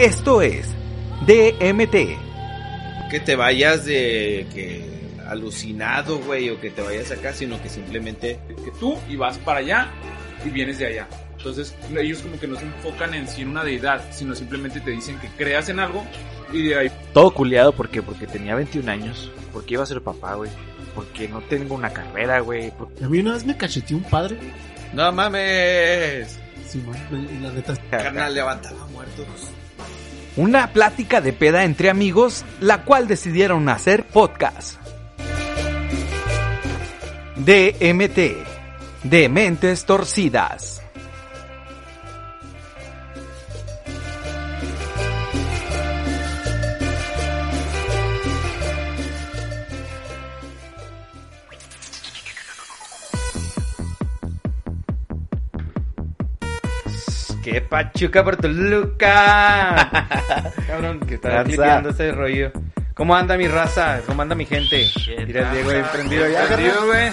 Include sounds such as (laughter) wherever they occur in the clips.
Esto es DMT. Que te vayas de que alucinado, güey, o que te vayas acá, sino que simplemente que tú y vas para allá y vienes de allá. Entonces ellos como que no se enfocan en sí en una deidad, sino simplemente te dicen que creas en algo y de ahí Todo culiado porque porque tenía 21 años, porque iba a ser papá, güey. Porque no tengo una carrera, güey. porque- A mí una vez me cacheteó un padre. no mames. Sí, man, la neta. Carnal, levantaba muertos. Una plática de peda entre amigos, la cual decidieron hacer podcast. DMT. De mentes torcidas. ¡Qué pachuca por Toluca! (laughs) Cabrón, que está Tranza. clipeando ese rollo. ¿Cómo anda mi raza? ¿Cómo anda mi gente? Mira Diego ahí prendido ya. Prendido, güey.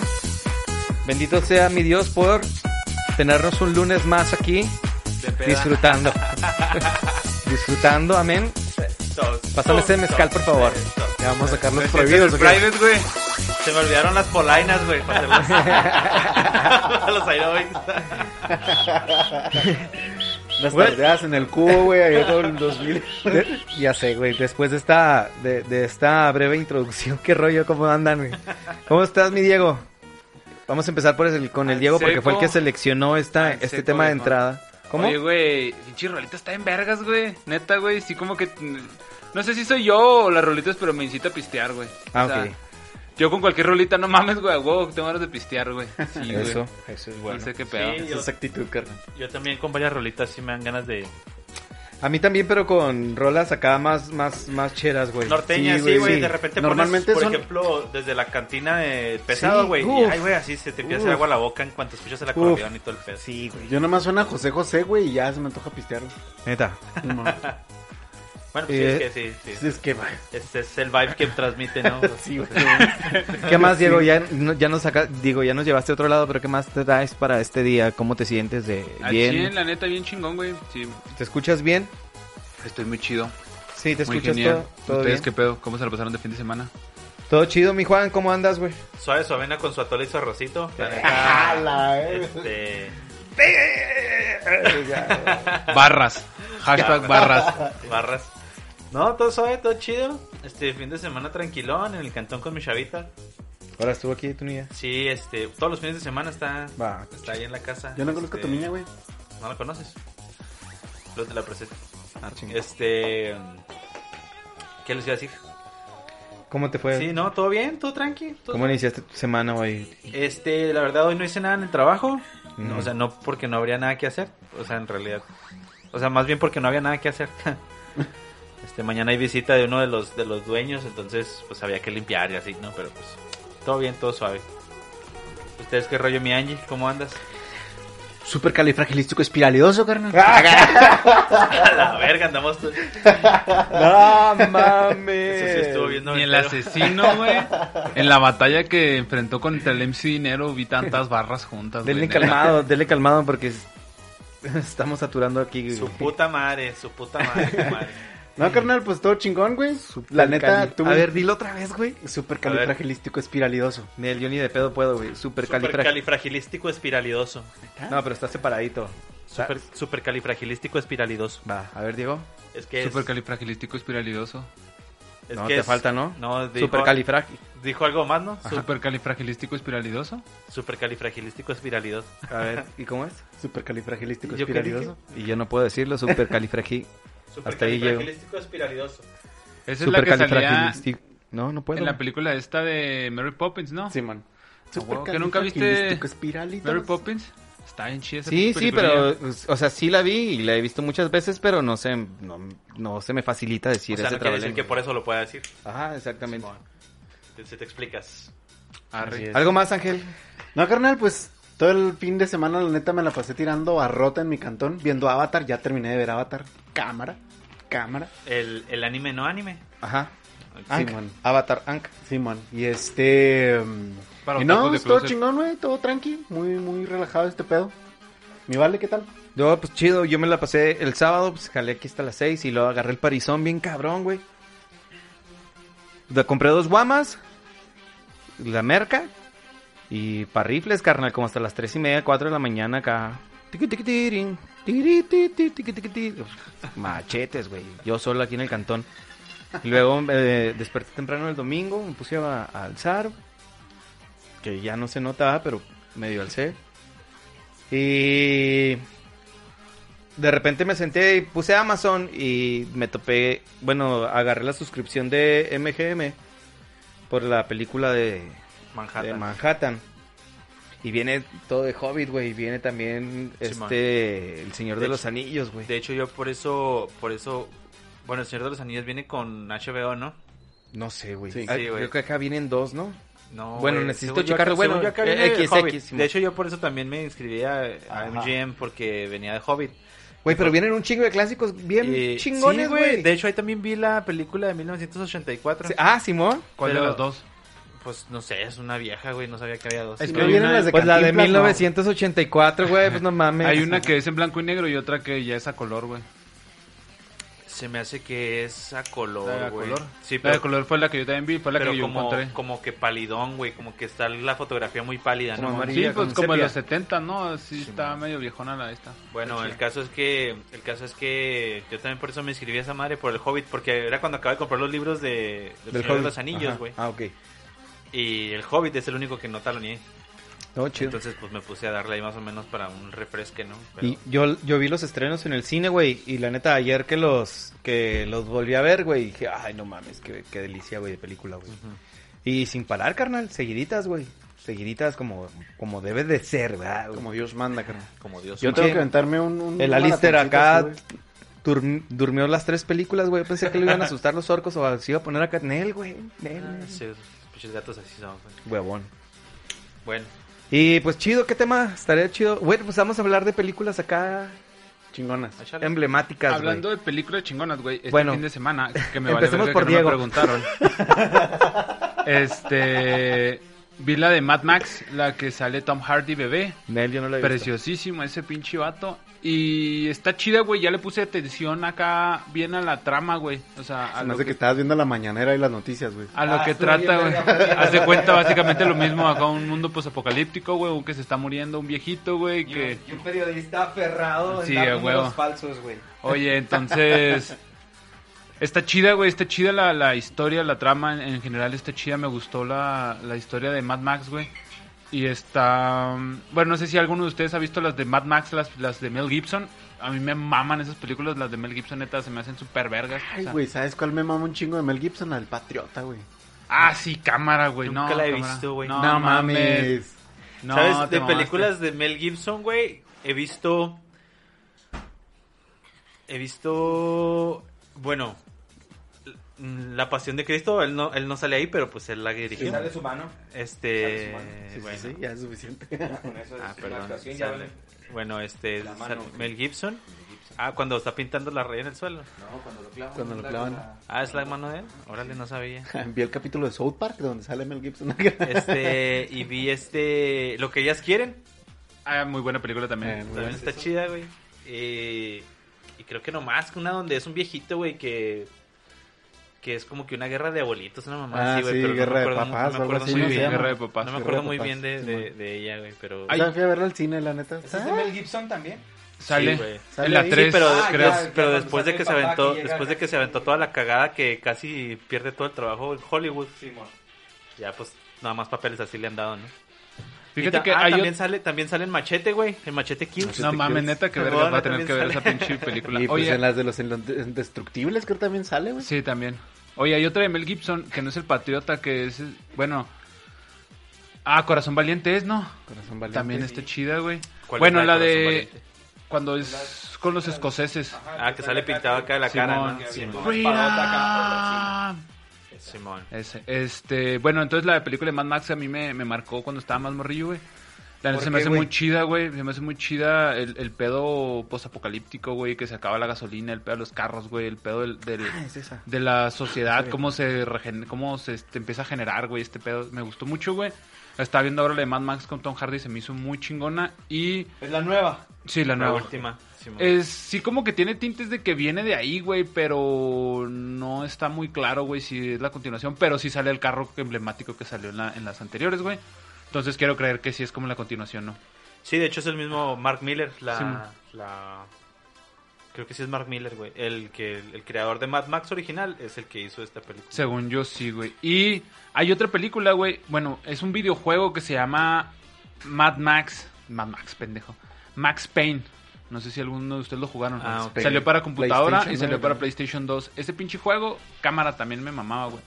Bendito sea mi Dios por tenernos un lunes más aquí disfrutando. (laughs) disfrutando, amén. Pásame ese mezcal, por favor. Ya vamos a sacar los Este es prohibidos. güey. Se me olvidaron las polainas, güey. Para los, para los aerobics. (laughs) Las tardeadas en el cubo, güey, ahí todo el 2000. De- ya sé, güey. Después de esta, de, de esta breve introducción, ¿qué rollo? ¿Cómo andan, güey? ¿Cómo estás, mi Diego? Vamos a empezar por el, con el Diego porque fue el que seleccionó esta, este Seco, tema de entrada. ¿Cómo? Oye, güey, pinche rolita está en vergas, güey. Neta, güey, sí como que... No sé si soy yo o las rolitas, pero me incita a pistear, güey. Ah, O sea, ok. Yo con cualquier rolita, no mames, güey, huevo, tengo ganas de pistear, güey. (laughs) Sí, güey. Eso, eso es bueno. No sé qué pedo. Sí, Esa yo, actitud, carnal. yo también con varias rolitas sí me dan ganas de... A mí también, pero con rolas acá más, más, más cheras, güey. Norteña, Sí, sí, güey. sí. De repente Normalmente pones, por son- ejemplo, desde la cantina de pesado, Sí, güey. y, uf. ay, güey, así se te empieza Uf. hacer agua a la boca en cuanto escuchas el acordeón y todo el pedo. Sí, güey. Yo nomás suena José José, güey, y ya se me antoja pistear. güey. Neta. (laughs) Sí, man. Bueno, pues sí, Eh, es que sí, sí. Sí, es que. Este es el vibe que transmite, ¿no? (laughs) Sí, güey. ¿Qué más, Diego? Ya, no- ya nos saca, digo, ya nos llevaste a otro lado, pero ¿qué más te traes para este día? ¿Cómo te sientes de bien? 100, la neta, bien chingón, güey. Sí, ¿Te escuchas bien? estoy muy chido. Sí, te muy escuchas genial. todo, todo ¿Ustedes bien. qué pedo? ¿Cómo se lo pasaron de fin de semana? Todo chido, mi Juan, ¿cómo andas, güey? Suave suavena con su atole y su arrocito. La (laughs) eh. este... Barras. Hashtag barras. Barras. No, todo suave, todo chido. Este fin de semana tranquilón en el cantón con mi chavita. Ahora estuvo aquí tu niña. Sí, este, todos los fines de semana está, Va. está ahí en la casa. Yo no conozco a tu Este, niña, güey. ¿No la conoces? Luego te la presento. Ah, Este, ¿qué les iba a decir? ¿Cómo te fue? Sí, no, todo bien, todo tranqui. todo ¿Cómo iniciaste tu semana hoy? Este, la verdad hoy no hice nada en el trabajo. O sea, no porque no habría nada que hacer. O sea, en realidad. O sea, más bien porque no había nada que hacer. (laughs) este, mañana hay visita de uno de los de los dueños, entonces pues había que limpiar y así, ¿no? Pero pues todo bien, todo suave. ¿Ustedes qué rollo, mi Angie? ¿Cómo andas? Súper califragilístico espiralidoso, carnal. (laughs) A la (laughs) verga, andamos. to- ¡No Eso sí mames! estuvo viendo Ni el asesino, güey. En la batalla que enfrentó contra el MC Dinero vi tantas barras juntas, güey. Denle calmado, denle calmado porque es- (laughs) estamos saturando aquí. Su puta madre, su puta madre, su madre. No, carnal, pues todo chingón, güey. La neta, Cali- tú. A ver, dilo otra vez, güey. Súper califragilístico espiralidoso. Nel, yo ni de pedo puedo, güey. Super califrag... Supercalifragilístico espiralidoso. No, pero está separadito. Super, supercalifragilístico espiralidoso. Va, a ver, Diego. Es que es, Supercalifragilístico espiralidoso. es no, que te es- falta, ¿no? No, dijo, Super califrag... dijo algo más, ¿no? Su- Supercalifragilístico espiralidoso. Supercalifragilístico espiralidoso. A ver, (laughs) ¿y cómo es? Súper califragilístico ¿Yo qué espiralidoso. Y yo no puedo decirlo, super califragi... Hasta ahí llego. Supercalifragilístico espiralidoso. Esa es la que salía. No, no puedo. en la película esta de Mary Poppins, ¿no? Simón. huevo, ¿que nunca viste. Mary Poppins. Está bien chida esa Sí, sí, pero, o sea, sí la vi y la he visto muchas veces, pero no se, no, no se me facilita decir o sea, ese no quiere decir que por eso lo pueda decir. Ajá, exactamente. Si te explicas. ¿Algo más, Ángel? No, carnal, pues todo el fin de semana, la neta, me la pasé tirando a rota en mi cantón, viendo Avatar. Ya terminé de ver Avatar. Cámara, cámara. El, el anime no anime. Ajá. Ank. Simón. Avatar Ank. Simón. Y este. Para y no, es todo chingón, güey. Todo tranqui. Muy, muy relajado este pedo. ¿Mi vale qué tal? Yo, pues chido, yo me la pasé el sábado, pues jalé aquí hasta las 6 y luego agarré el parizón bien cabrón, güey. Compré dos guamas, la merca y para rifles, carnal, como hasta las 3 y media, 4 de la mañana acá. Machetes, güey. Yo solo aquí en el cantón. Y luego eh, desperté temprano el domingo, me puse a, a alzar, que ya no se notaba, pero medio alcé. Y de repente me senté y puse Amazon y me topé, bueno, agarré la suscripción de MGM por la película de Manhattan. de Manhattan. Y viene todo de Hobbit, güey. Viene también este El Señor de, De los hecho- Anillos, güey. De hecho, yo por eso, por eso, bueno, el Señor de los Anillos viene con HBO, ¿no? No sé, güey. Sí. Ah, Sí, güey. creo que acá vienen dos, ¿no? No, Bueno, güey, necesito checarlo. Bueno, yo acá eh, X, Hobbit. X, de hecho, yo por eso también me inscribí a, a. MGM porque venía de Hobbit. Güey, pero vienen un chingo de clásicos bien Y- chingones, sí, güey. De hecho, ahí también vi la película de 1984. Sí, Ah, Simón. ¿Cuál Pero- de las dos? Pues no sé, es una vieja, güey, no sabía que había dos. Es que no hay vienen una- las de Pues la de no. 1984, güey, pues no mames. Hay una que es en blanco y negro y otra que ya es a color, güey. Se me hace que es a La color, güey. color. Sí, La pero, de color fue la que yo también vi, fue la pero que yo como, encontré. como que palidón, güey, como que está la fotografía muy pálida, Como ¿no? amarilla. Sí, pues como en los 70, ¿no? Sí, Sí, estaba man. medio viejona la esta. Bueno, Sí. el caso es que el caso es que yo también por eso me inscribí a esa madre por el Hobbit porque era cuando acabé de comprar los libros de, del Del Señor de Hobbit. los Anillos, Ajá. güey. Ah, ok. Y el Hobbit es el único que no taloneé. Chido. Entonces, pues me puse a darle ahí más o menos para un refresque, ¿no? Pero- Y yo, yo vi los estrenos en el cine, güey, y la neta, ayer que los que los volví a ver, güey, dije, ay, no mames, qué, qué delicia, güey, de película, güey. Y sin parar, carnal, seguiditas, güey. Seguiditas como, como debe de ser, ¿verdad? güey? Como Dios manda, carnal. Como Dios. Yo tengo que aventarme un... un El Alistair acá dur- durmió las tres películas, güey. Yo pensé que le iban a asustar los orcos o se iba a poner acá. Nel, güey. Nel. Ah, sí, pinches gatos así son, güey. Huevón. Bueno, Y pues chido, ¿qué tema? Estaría chido. Bueno, pues vamos a hablar de películas acá. Chingonas. échale. emblemáticas, güey. Hablando de películas chingonas, güey, este Bueno, fin de semana, que me (laughs) vale por que no me Diego. preguntaron. (laughs) este, vi la de Mad Max, la que sale Tom Hardy bebé. Nel, yo no la he visto. Preciosísimo ese pinche vato. Y está chida, güey. Ya le puse atención acá bien a la trama, güey. O sea, a Se me hace que que, estabas viendo la mañanera y las noticias, güey. a lo Ah, que trata, güey. de (laughs) cuenta básicamente lo mismo acá un mundo posapocalíptico, güey. Un que se está muriendo, un viejito, güey. Que, Y un periodista aferrado Sí, en dar falsos, güey. oye, entonces... (laughs) Está chida, güey, está chida la, la historia, la trama en, en general está chida. Me gustó la, la historia de Mad Max, güey. Y está... um, Bueno, no sé si alguno de ustedes ha visto las de Mad Max, las, las de Mel Gibson. A mí me maman esas películas, las de Mel Gibson, neta, se me hacen súper vergas. o Ay, sea. güey, ¿sabes cuál me mama un chingo de Mel Gibson? Al Patriota, güey. Ah, sí, cámara, güey. Nunca no, la he cámara. visto, güey. No, No mames. mames. No, ¿Sabes? De mamaste. películas de Mel Gibson, güey, he visto... He visto... Bueno, mm, La Pasión de Cristo, él no, él no sale ahí, pero pues él la dirigió. su mano. Este... Sí, sí, bueno. sí, ya es suficiente. Ah, perdón. sale. Bueno, este... Sale mano. Mel Gibson. Ah, cuando está pintando la raya en el suelo. No, cuando lo clavan. Cuando lo clavan. Ah, es la mano de él. Órale, no sabía. (laughs) Vi el capítulo de South Park donde sale Mel Gibson. (laughs) Este, y vi este... Lo que ellas quieren. Ah, muy buena película también. Eh, También está chida, güey. Eh, y creo que nomás que una donde es un viejito, güey, que que es como que una guerra de abuelitos, una mamá Ah, así, güey, sí, pero guerra no me de acuerdo, papás no me acuerdo así, muy ¿no? bien. Sí, Guerra de Papás. No me acuerdo de muy Papás, bien de, sí, de, ella, güey, pero Ay, fui a verla al cine, la neta. ¿Es de Mel Gibson también? Sale. Sí, güey. Sale en la ahí. 3, Sí, pero, Ah, pero, ya, pero ya, cuando después de que se aventó, que después de que se aventó toda la cagada que casi pierde todo el trabajo en Hollywood. Ya pues nada más papeles así le han dado, ¿no? Fíjate ta- que ah, hay también sale, también sale en Machete, güey, en Machete Kills. No mames, neta, que verga va a tener que ver esa pinche película. (laughs) Y pues Oye, en las de los indestructibles creo que también sale, güey. sí, también. Oye, hay otra de Mel Gibson que no es el patriota, que es, bueno... Ah, Corazón Valiente es, ¿no? Corazón valiente. También está chida, güey. ¿Cuál es Bueno, la la de. Valiente? Cuando es con los escoceses. Ah, que sale pintado acá de la cara, Simón. ¿no? Simón. Este, bueno, entonces la película de Mad Max a mí me, me marcó cuando estaba más morrillo, güey. La neta ¿Por se me hace muy chida, güey. Se me hace muy chida el, el pedo posapocalíptico, güey, que se acaba la gasolina, el pedo de los carros, güey, el pedo del, del- Ah, es esa. de la sociedad, Sí. cómo se regen- cómo se este, empieza a generar, güey, este pedo. Me gustó mucho, güey. La estaba viendo ahora la de Mad Max con Tom Hardy, se me hizo muy chingona. Y Es la nueva. sí, la La nueva. última. Simón. Es, sí, como que tiene tintes de que viene de ahí, güey, pero no está muy claro, güey, si es la continuación. Pero sí sale el carro emblemático que salió en, la- en las anteriores, güey. Entonces quiero creer que sí es como la continuación, ¿no? Sí, de hecho es el mismo Mark Miller, la, Sí. la- creo que sí es Mark Miller, güey, el que el, creador de Mad Max original es el que hizo esta película. Según yo, sí, güey. Y hay otra película, güey. Bueno, es un videojuego que se llama Mad Max. Mad Max, pendejo. Max Payne. No sé si alguno de ustedes lo jugaron. Ah, ok. Salió para computadora y salió para PlayStation 2. Ese pinche juego, cámara también me mamaba, güey.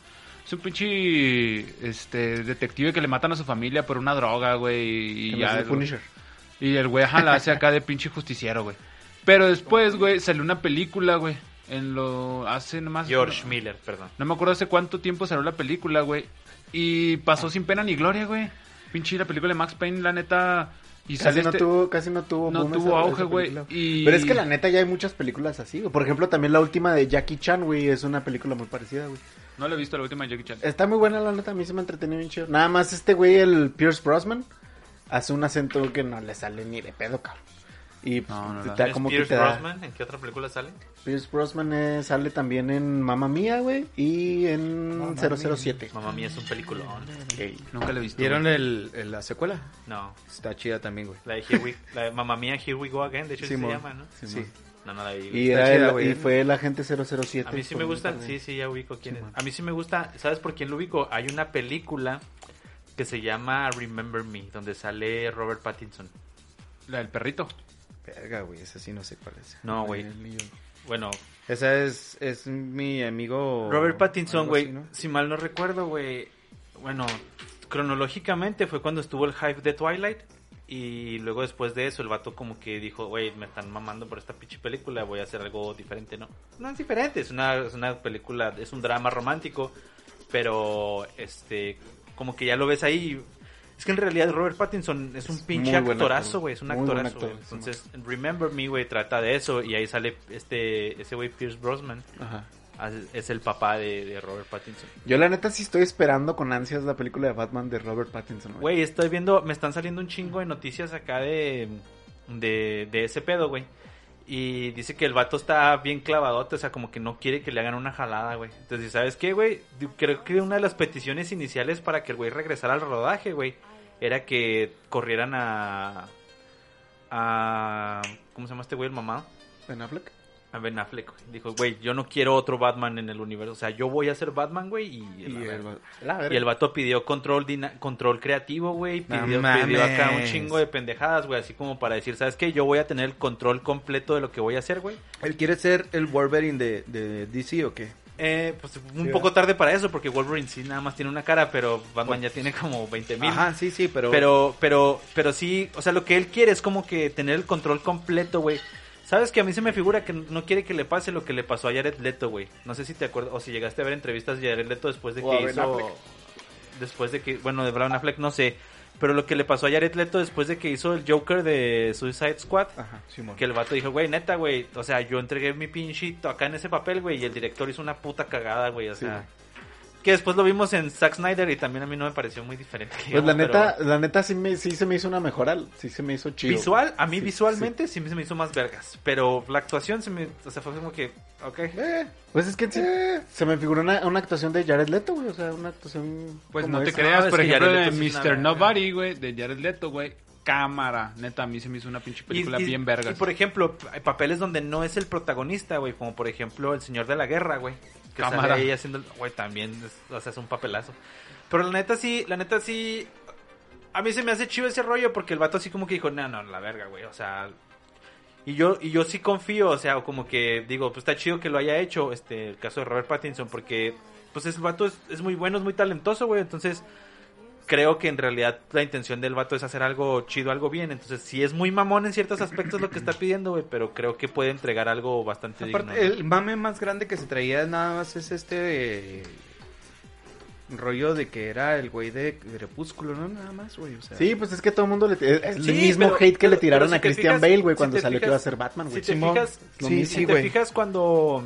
Es un pinche este, detective que le matan a su familia por una droga, güey. Y, ya Punisher. y el güey ajá, la hace acá de pinche justiciero, güey. Pero después, güey, salió una película, güey. En lo. Hace nomás. George Miller, perdón. No me acuerdo hace cuánto tiempo salió la película, güey. Y pasó sin pena ni gloria, güey. Pinche la película de Max Payne, la neta. Y Casi sale no, este- tuvo, casi no tuvo no boom tuvo esa- auge, güey. Y... Pero es que la neta ya hay muchas películas así, güey. Por ejemplo, también la última de Jackie Chan, güey, es una película muy parecida, güey. No la he visto la última de Jackie Chan. Está muy buena, la neta, a mí se me entretenió bien chido. Nada más este güey, el Pierce Brosnan, hace un acento que no le sale ni de pedo, cabrón. Y pues, No, no, no. te da ¿Es como que Pierce te da- Brosnan? ¿En qué otra película sale? Pierce Brosnan eh, sale también en Mamma Mía, güey, y en 007. Mamá mía es un peliculón. Nunca la he visto. ¿Vieron el, el- la secuela? No, Está chida también, güey. la de Here We, la de Mamma Mía Here We Go Again, de hecho así se llama, ¿no? Sí. No, no la vi. Y, era chida, el- y fue el agente 007. A mí sí me gusta, sí, sí, ya ubico quién es. A mí sí me gusta, ¿sabes por quién lo ubico? Hay una película que se llama Remember Me, donde sale Robert Pattinson. La del perrito. Verga, güey, esa sí no sé cuál es. No, güey. Bueno, Esa es, es mi amigo... Robert Pattinson, güey, si mal no recuerdo, güey, bueno, cronológicamente fue cuando estuvo el hype de Twilight y luego después de eso el vato como que dijo, güey, me están mamando por esta pinche película, voy a hacer algo diferente, ¿no? No es diferente, es una, es una película, es un drama romántico, pero este, como que ya lo ves ahí. Es que en realidad Robert Pattinson es un Es pinche actorazo, actor. güey, es un actorazo. actor, Entonces, Remember Me, güey, trata de eso y ahí sale este, ese güey Pierce Brosnan. Ajá. Ah, Es el papá de, de Robert Pattinson. Yo la neta sí estoy esperando con ansias la película de Batman de Robert Pattinson. güey. Güey, estoy viendo, me están saliendo un chingo de noticias acá de, de, de ese pedo, güey. Y dice que el vato está bien clavadote, o sea, como que no quiere que le hagan una jalada, güey. Entonces, ¿sabes qué, güey? Creo que una de las peticiones iniciales para que el güey regresara al rodaje, güey, era que corrieran a... a ¿Cómo se llama este güey, el mamá? Ben Affleck. A Ben Affleck. güey. Dijo, güey, yo no quiero otro Batman en el universo. O sea, yo voy a ser Batman, güey, y... El. Y el vato pidió control control creativo, güey. No Pidió, pidió acá un chingo de pendejadas, güey. Así como para decir, ¿sabes qué? Yo voy a tener el control completo de lo que voy a hacer, güey. ¿Él quiere ser el Wolverine de, de DC o qué? Eh, pues un Sí, poco tarde para eso, porque Wolverine sí nada más tiene una cara, pero Batman ya tiene como 20 mil. Ajá, sí, sí, pero... Pero, pero, pero sí, o sea, lo que él quiere es como que tener el control completo, güey. Sabes que a mí se me figura que no quiere que le pase lo que le pasó a Jared Leto, güey. No sé si te acuerdas, o si llegaste a ver entrevistas de Jared Leto después de O que hizo... Affleck. Después de que, bueno, de Brown Affleck no sé. Pero lo que le pasó a Jared Leto después de que hizo el Joker de Suicide Squad. Ajá, Simón. Que el vato dijo, güey, neta, güey. O sea, yo entregué mi pinchito acá en ese papel, güey. Y el director hizo una puta cagada, güey. O Sí, sea... Que después lo vimos en Zack Snyder y también a mí no me pareció muy diferente. Pues la neta, pero- la neta sí, me, sí se me hizo una mejora, sí se me hizo chido. Visual, a mí Sí, visualmente sí. se me hizo más vergas. Pero la actuación se me. O sea, fue como que. Ok. Eh, pues es que sí, se me figuró una, una actuación de Jared Leto, güey, o sea, una actuación Pues no te esa. creas, No, por ejemplo, Jared de sí Mr. verga. Nobody, güey, de Jared Leto, güey. Cámara, neta, a mí se me hizo una pinche película Y- y- bien vergas. Y por ejemplo, hay papeles donde no es el protagonista, güey. Como por ejemplo, El Señor de la Guerra, güey. Que Cámara. sale ahí haciendo. Güey, también. es- o sea, es un papelazo. Pero la neta sí, la neta sí. A mí se me hace chido ese rollo porque el vato así como que dijo, no, no, la verga, güey. O sea. Y yo, y yo sí confío, o sea, como que digo, pues está chido que lo haya hecho, este, el caso de Robert Pattinson, porque pues ese vato es, es muy bueno, es muy talentoso, güey, entonces creo que en realidad la intención del vato es hacer algo chido, algo bien, entonces sí es muy mamón en ciertos aspectos lo que está pidiendo, güey, pero creo que puede entregar algo bastante digno. Aparte, el mame más grande que se traía nada más es este... rollo de que era el güey de Crepúsculo, ¿no? Nada más, güey. O sea, Sí, pues es que todo el mundo le... Es el Sí, mismo pero- hate que le tiraron si a Christian fijas- Bale, güey, cuando salió que iba a ser Batman, güey. Si te fijas, Lo Sí, mismo. sí, si te fijas cuando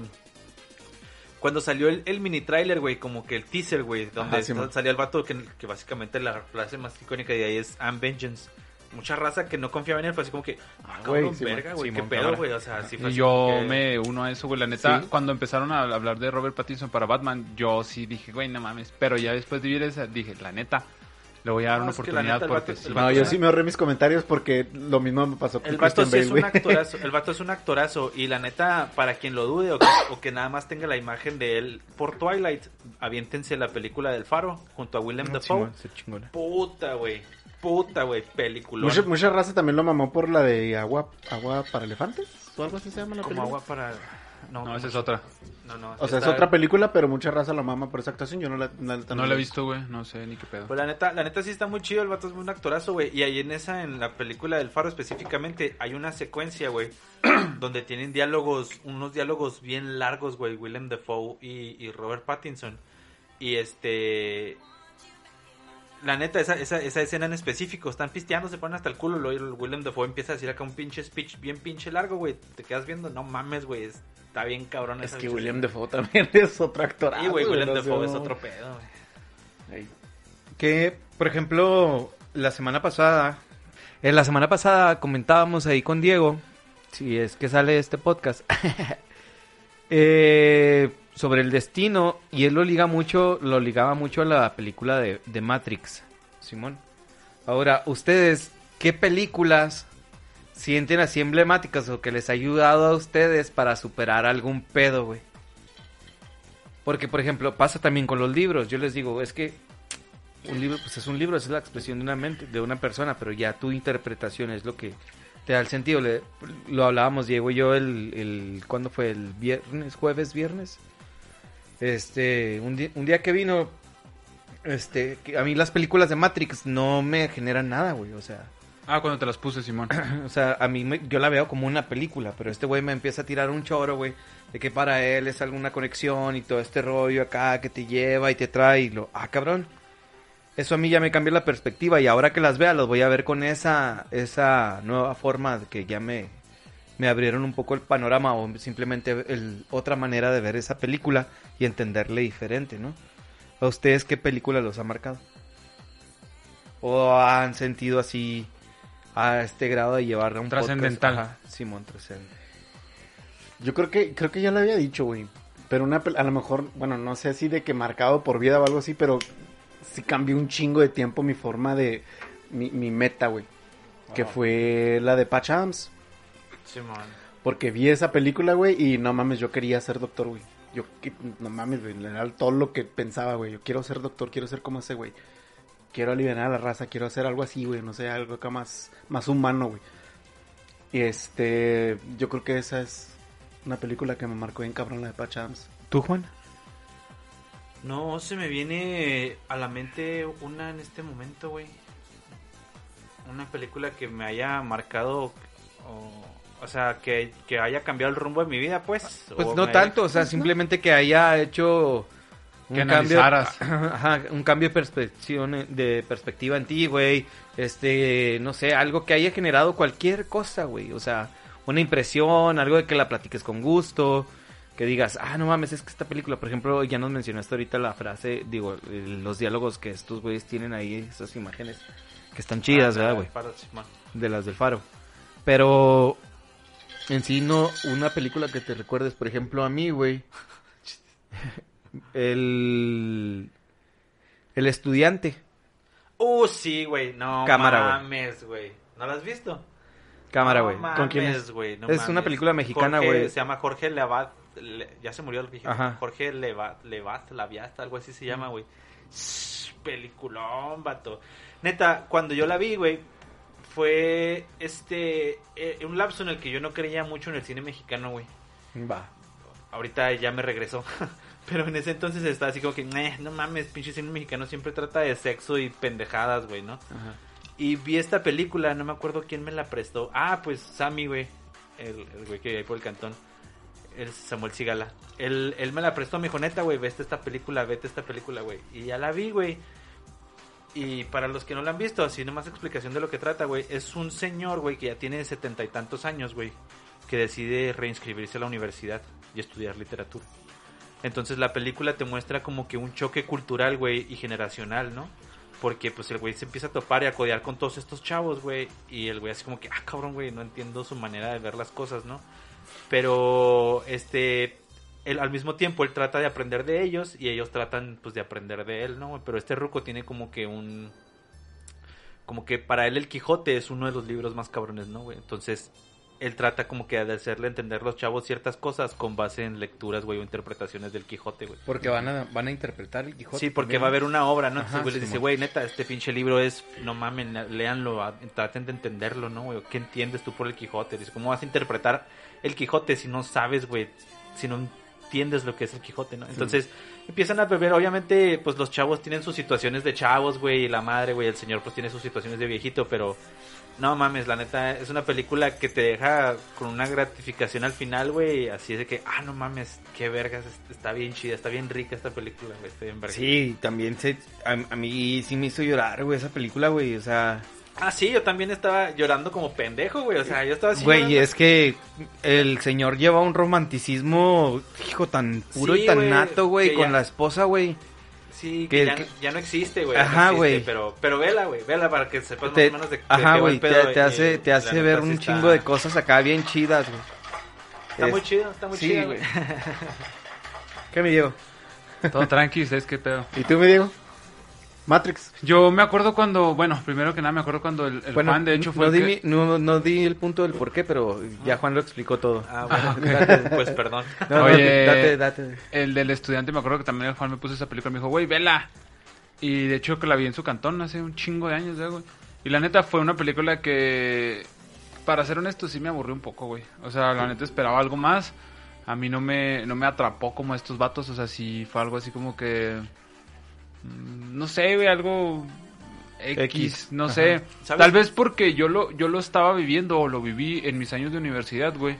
cuando salió el, el mini trailer, güey, como que el teaser, güey, donde Ajá, Simón. salía el vato que, que básicamente la frase más icónica de ahí es I'm vengeance. Mucha raza que no confiaba en él fue así como que, ah, cabrón, Simón, verga, güey, qué pedo, güey, o sea, sí fue así yo que- me uno a eso, güey. La neta, Sí. cuando empezaron a hablar de Robert Pattinson para Batman, yo sí dije, güey, no mames. Pero ya después de vivir esa, dije, la neta, le voy a dar No, una oportunidad neta, porque vato- sí. No, yo sí me ahorré mis comentarios porque lo mismo me pasó con El vato Christian sí Bale, es un actorazo, el vato es un actorazo y la neta, para quien lo dude o que, o que nada más tenga la imagen de él por Twilight, aviéntense la película del Faro junto a Willem no, Dafoe. Simón, se chingona. Puta, güey. Puta, güey. Película. Mucha, mucha raza también lo mamó por la de agua agua para elefantes o algo así se llama la Como película. agua para. No, No, esa es otra. No, no. O sea, es otra película, pero mucha raza la mama por esa actuación. Yo no la, No la he visto, güey. No sé ni qué pedo. Pues la neta, la neta sí está muy chido, el vato es un actorazo, güey. Y ahí en esa, en la película del Faro específicamente, hay una secuencia, güey, (clears throat) donde tienen diálogos, unos diálogos bien largos, güey, Willem Dafoe y, y Robert Pattinson. Y este... La neta, esa, esa, esa escena en específico, están pisteando, se ponen hasta el culo, luego el Willem Dafoe empieza a decir acá un pinche speech bien pinche largo, güey. Te quedas viendo, no mames, güey, está bien cabrón Es esa que William. Defoe también (laughs) es otro actor. Sí, güey, Willem Dafoe es otro pedo, güey. Que, por ejemplo, la semana pasada, eh, la semana pasada comentábamos ahí con Diego, si es que sale este podcast, (laughs) eh, sobre el destino, y él lo liga mucho, lo ligaba mucho a la película de, de Matrix, Simón. Ahora, ustedes, ¿qué películas sienten así emblemáticas o que les ha ayudado a ustedes para superar algún pedo, güey? Porque, por ejemplo, pasa también con los libros. Yo les digo, es que un libro, pues es un libro, es la expresión de una mente, de una persona, pero ya tu interpretación es lo que te da el sentido. Le- lo hablábamos Diego y yo el, el ¿cuándo fue? El viernes, jueves, viernes. Este, un, un día que vino, este, que a mí las películas de Matrix no me generan nada, güey, o sea, Ah, cuando te las puse, Simón. (clears throat) o sea, a mí me- yo la veo como una película, pero este güey me empieza a tirar un choro, güey, de que para él es alguna conexión y todo este rollo acá que te lleva y te trae y lo, ah, cabrón. Eso a mí ya me cambió la perspectiva y ahora que las vea las voy a ver con esa esa nueva forma que ya me me abrieron un poco el panorama o simplemente otra manera de ver esa película y entenderle diferente, ¿no? ¿A ustedes qué película los ha marcado? ¿O han sentido así a este grado de llevar a un podcast? Trascendental. Ajá, Simón trascendental. Yo creo que creo que ya lo había dicho, güey. Pero una a lo mejor, bueno, no sé así de que marcado por vida o algo así, pero sí cambió un chingo de tiempo mi forma de mi, mi meta, güey. Que fue la de Patch Adams. Simón. Porque vi esa película, güey, y no mames, yo quería ser doctor, güey. Yo, no mames, güey, era todo lo que pensaba, güey. Yo quiero ser doctor, quiero ser como ese, güey. Quiero aliviar a la raza, quiero hacer algo así, güey, no sé, algo acá más, más humano, güey. Y este, yo creo que esa es una película que me marcó bien cabrón, la de Patch Adams. ¿Tú, Juan? No, se me viene a la mente una en este momento, güey. Una película que me haya marcado, o, o sea, que, que haya cambiado el rumbo de mi vida, pues. Pues no tanto, o sea, simplemente que haya hecho un Que cambio, analizaras. (clears throat) ajá, un cambio de perspectiva, de perspectiva en ti, güey. Este, no sé, algo que haya generado cualquier cosa, güey. O sea, una impresión, algo de que la platiques con gusto, que digas, ah, no mames, es que esta película, por ejemplo, ya nos mencionaste ahorita la frase, digo, los diálogos que estos güeyes tienen ahí, esas imágenes, que están chidas, Ah, ¿verdad, güey? de las del faro. Pero en sí no una película que te recuerdes, por ejemplo, a mí, güey. (laughs) El el estudiante, Uh, sí, güey. No Cámara, mames, güey. ¿No la has visto? cámara, No güey. mames, quién es? no Es una película mexicana, güey. Se llama Jorge Levat. Le- ya se murió el. Ajá. Jorge Levat, Levat, Laviasta, algo así se llama, güey. Peliculón, vato. Neta, cuando yo la vi, güey, fue este eh, un lapso en el que yo no creía mucho en el cine mexicano, güey. Va. Ahorita ya me regresó. (laughs) Pero en ese entonces estaba así como que, "Neh, no mames, pinche cine mexicano siempre trata de sexo y pendejadas, güey, ¿no? Y vi esta película, no me acuerdo quién me la prestó. Ah, pues Sammy, güey. El, el güey que hay por el cantón. Es Samuel Sigala. Él, él me la prestó, me dijo, neta, güey, vete esta película, vete esta película, güey. Y ya la vi, güey. Y para los que no la han visto, así nomás explicación de lo que trata, güey. Es un señor, güey, que ya tiene setenta y tantos años, güey. Que decide reinscribirse a la universidad y estudiar literatura. Entonces la película te muestra como que un choque cultural, güey, y generacional, ¿no? Porque pues el güey se empieza a topar y a codear con todos estos chavos, güey. Y el güey así como que, ah, cabrón, güey, no entiendo su manera de ver las cosas, ¿no? Pero, este, él, al mismo tiempo él trata de aprender de ellos y ellos tratan pues de aprender de él, ¿no? Pero este ruco tiene como que un... Como que para él el Quijote es uno de los libros más cabrones, ¿no, güey? Entonces él trata como que de hacerle entender a los chavos ciertas cosas con base en lecturas, güey, o interpretaciones del Quijote, güey. Porque van a, van a interpretar el Quijote. Sí, porque también. va a haber una obra, ¿no? Entonces, güey, les dice, güey, neta, este pinche libro es, no mamen, léanlo, traten de entenderlo, ¿no, güey? ¿Qué entiendes tú por el Quijote? Dice, ¿cómo vas a interpretar el Quijote si no sabes, güey, si no entiendes lo que es el Quijote, ¿no? Entonces, empiezan a beber, obviamente, pues los chavos tienen sus situaciones de chavos, güey, y la madre, güey, el señor pues tiene sus situaciones de viejito, pero... No mames, la neta, es una película que te deja con una gratificación al final, güey. Así es de que, ah, no mames, qué vergas, est- está bien chida, está bien rica esta película, güey, está bien verga. Sí, también se, a, a mí sí me hizo llorar, güey, esa película, güey. O sea, Ah, sí, yo también estaba llorando como pendejo, güey. O sea, yo estaba así. güey, llorando. es que el señor lleva un romanticismo, hijo, tan puro Sí, y tan nato, güey, con ya- la esposa, güey. Sí, que ya, que- ya no existe, güey. Ajá, güey. Pero, pero vela, güey, vela para que sepas Te- más o menos de, de ajá, güey, te, eh, hace, te hace ver un está- chingo de cosas acá bien chidas, güey. Está Es- muy chido, está muy Sí, chido, güey. (laughs) ¿Qué me Diego? Todo tranqui, ¿ustedes qué pedo? ¿Y tú, me Diego? Matrix. Yo me acuerdo cuando, bueno, primero que nada me acuerdo cuando el, el bueno, Juan, de hecho, fue no, el di que- mi- no, no di el punto del por qué, pero ya Juan lo explicó todo. Ah, bueno, (laughs) pues perdón. No, no, Oye. date, date. el del estudiante, me acuerdo que también el Juan me puso esa película, me dijo, güey, vela. Y de hecho que la vi en su cantón hace un chingo de años, ya, güey. Y la neta fue una película que, para ser honesto, sí me aburrió un poco, güey. O sea, la neta esperaba algo más. A mí no me, no me atrapó como estos vatos, o sea, sí fue algo así como que... mm, No sé, güey, algo... X, X, no ajá. sé. ¿Sabes? Tal vez porque yo lo, yo lo estaba viviendo o lo viví en mis años de universidad, güey.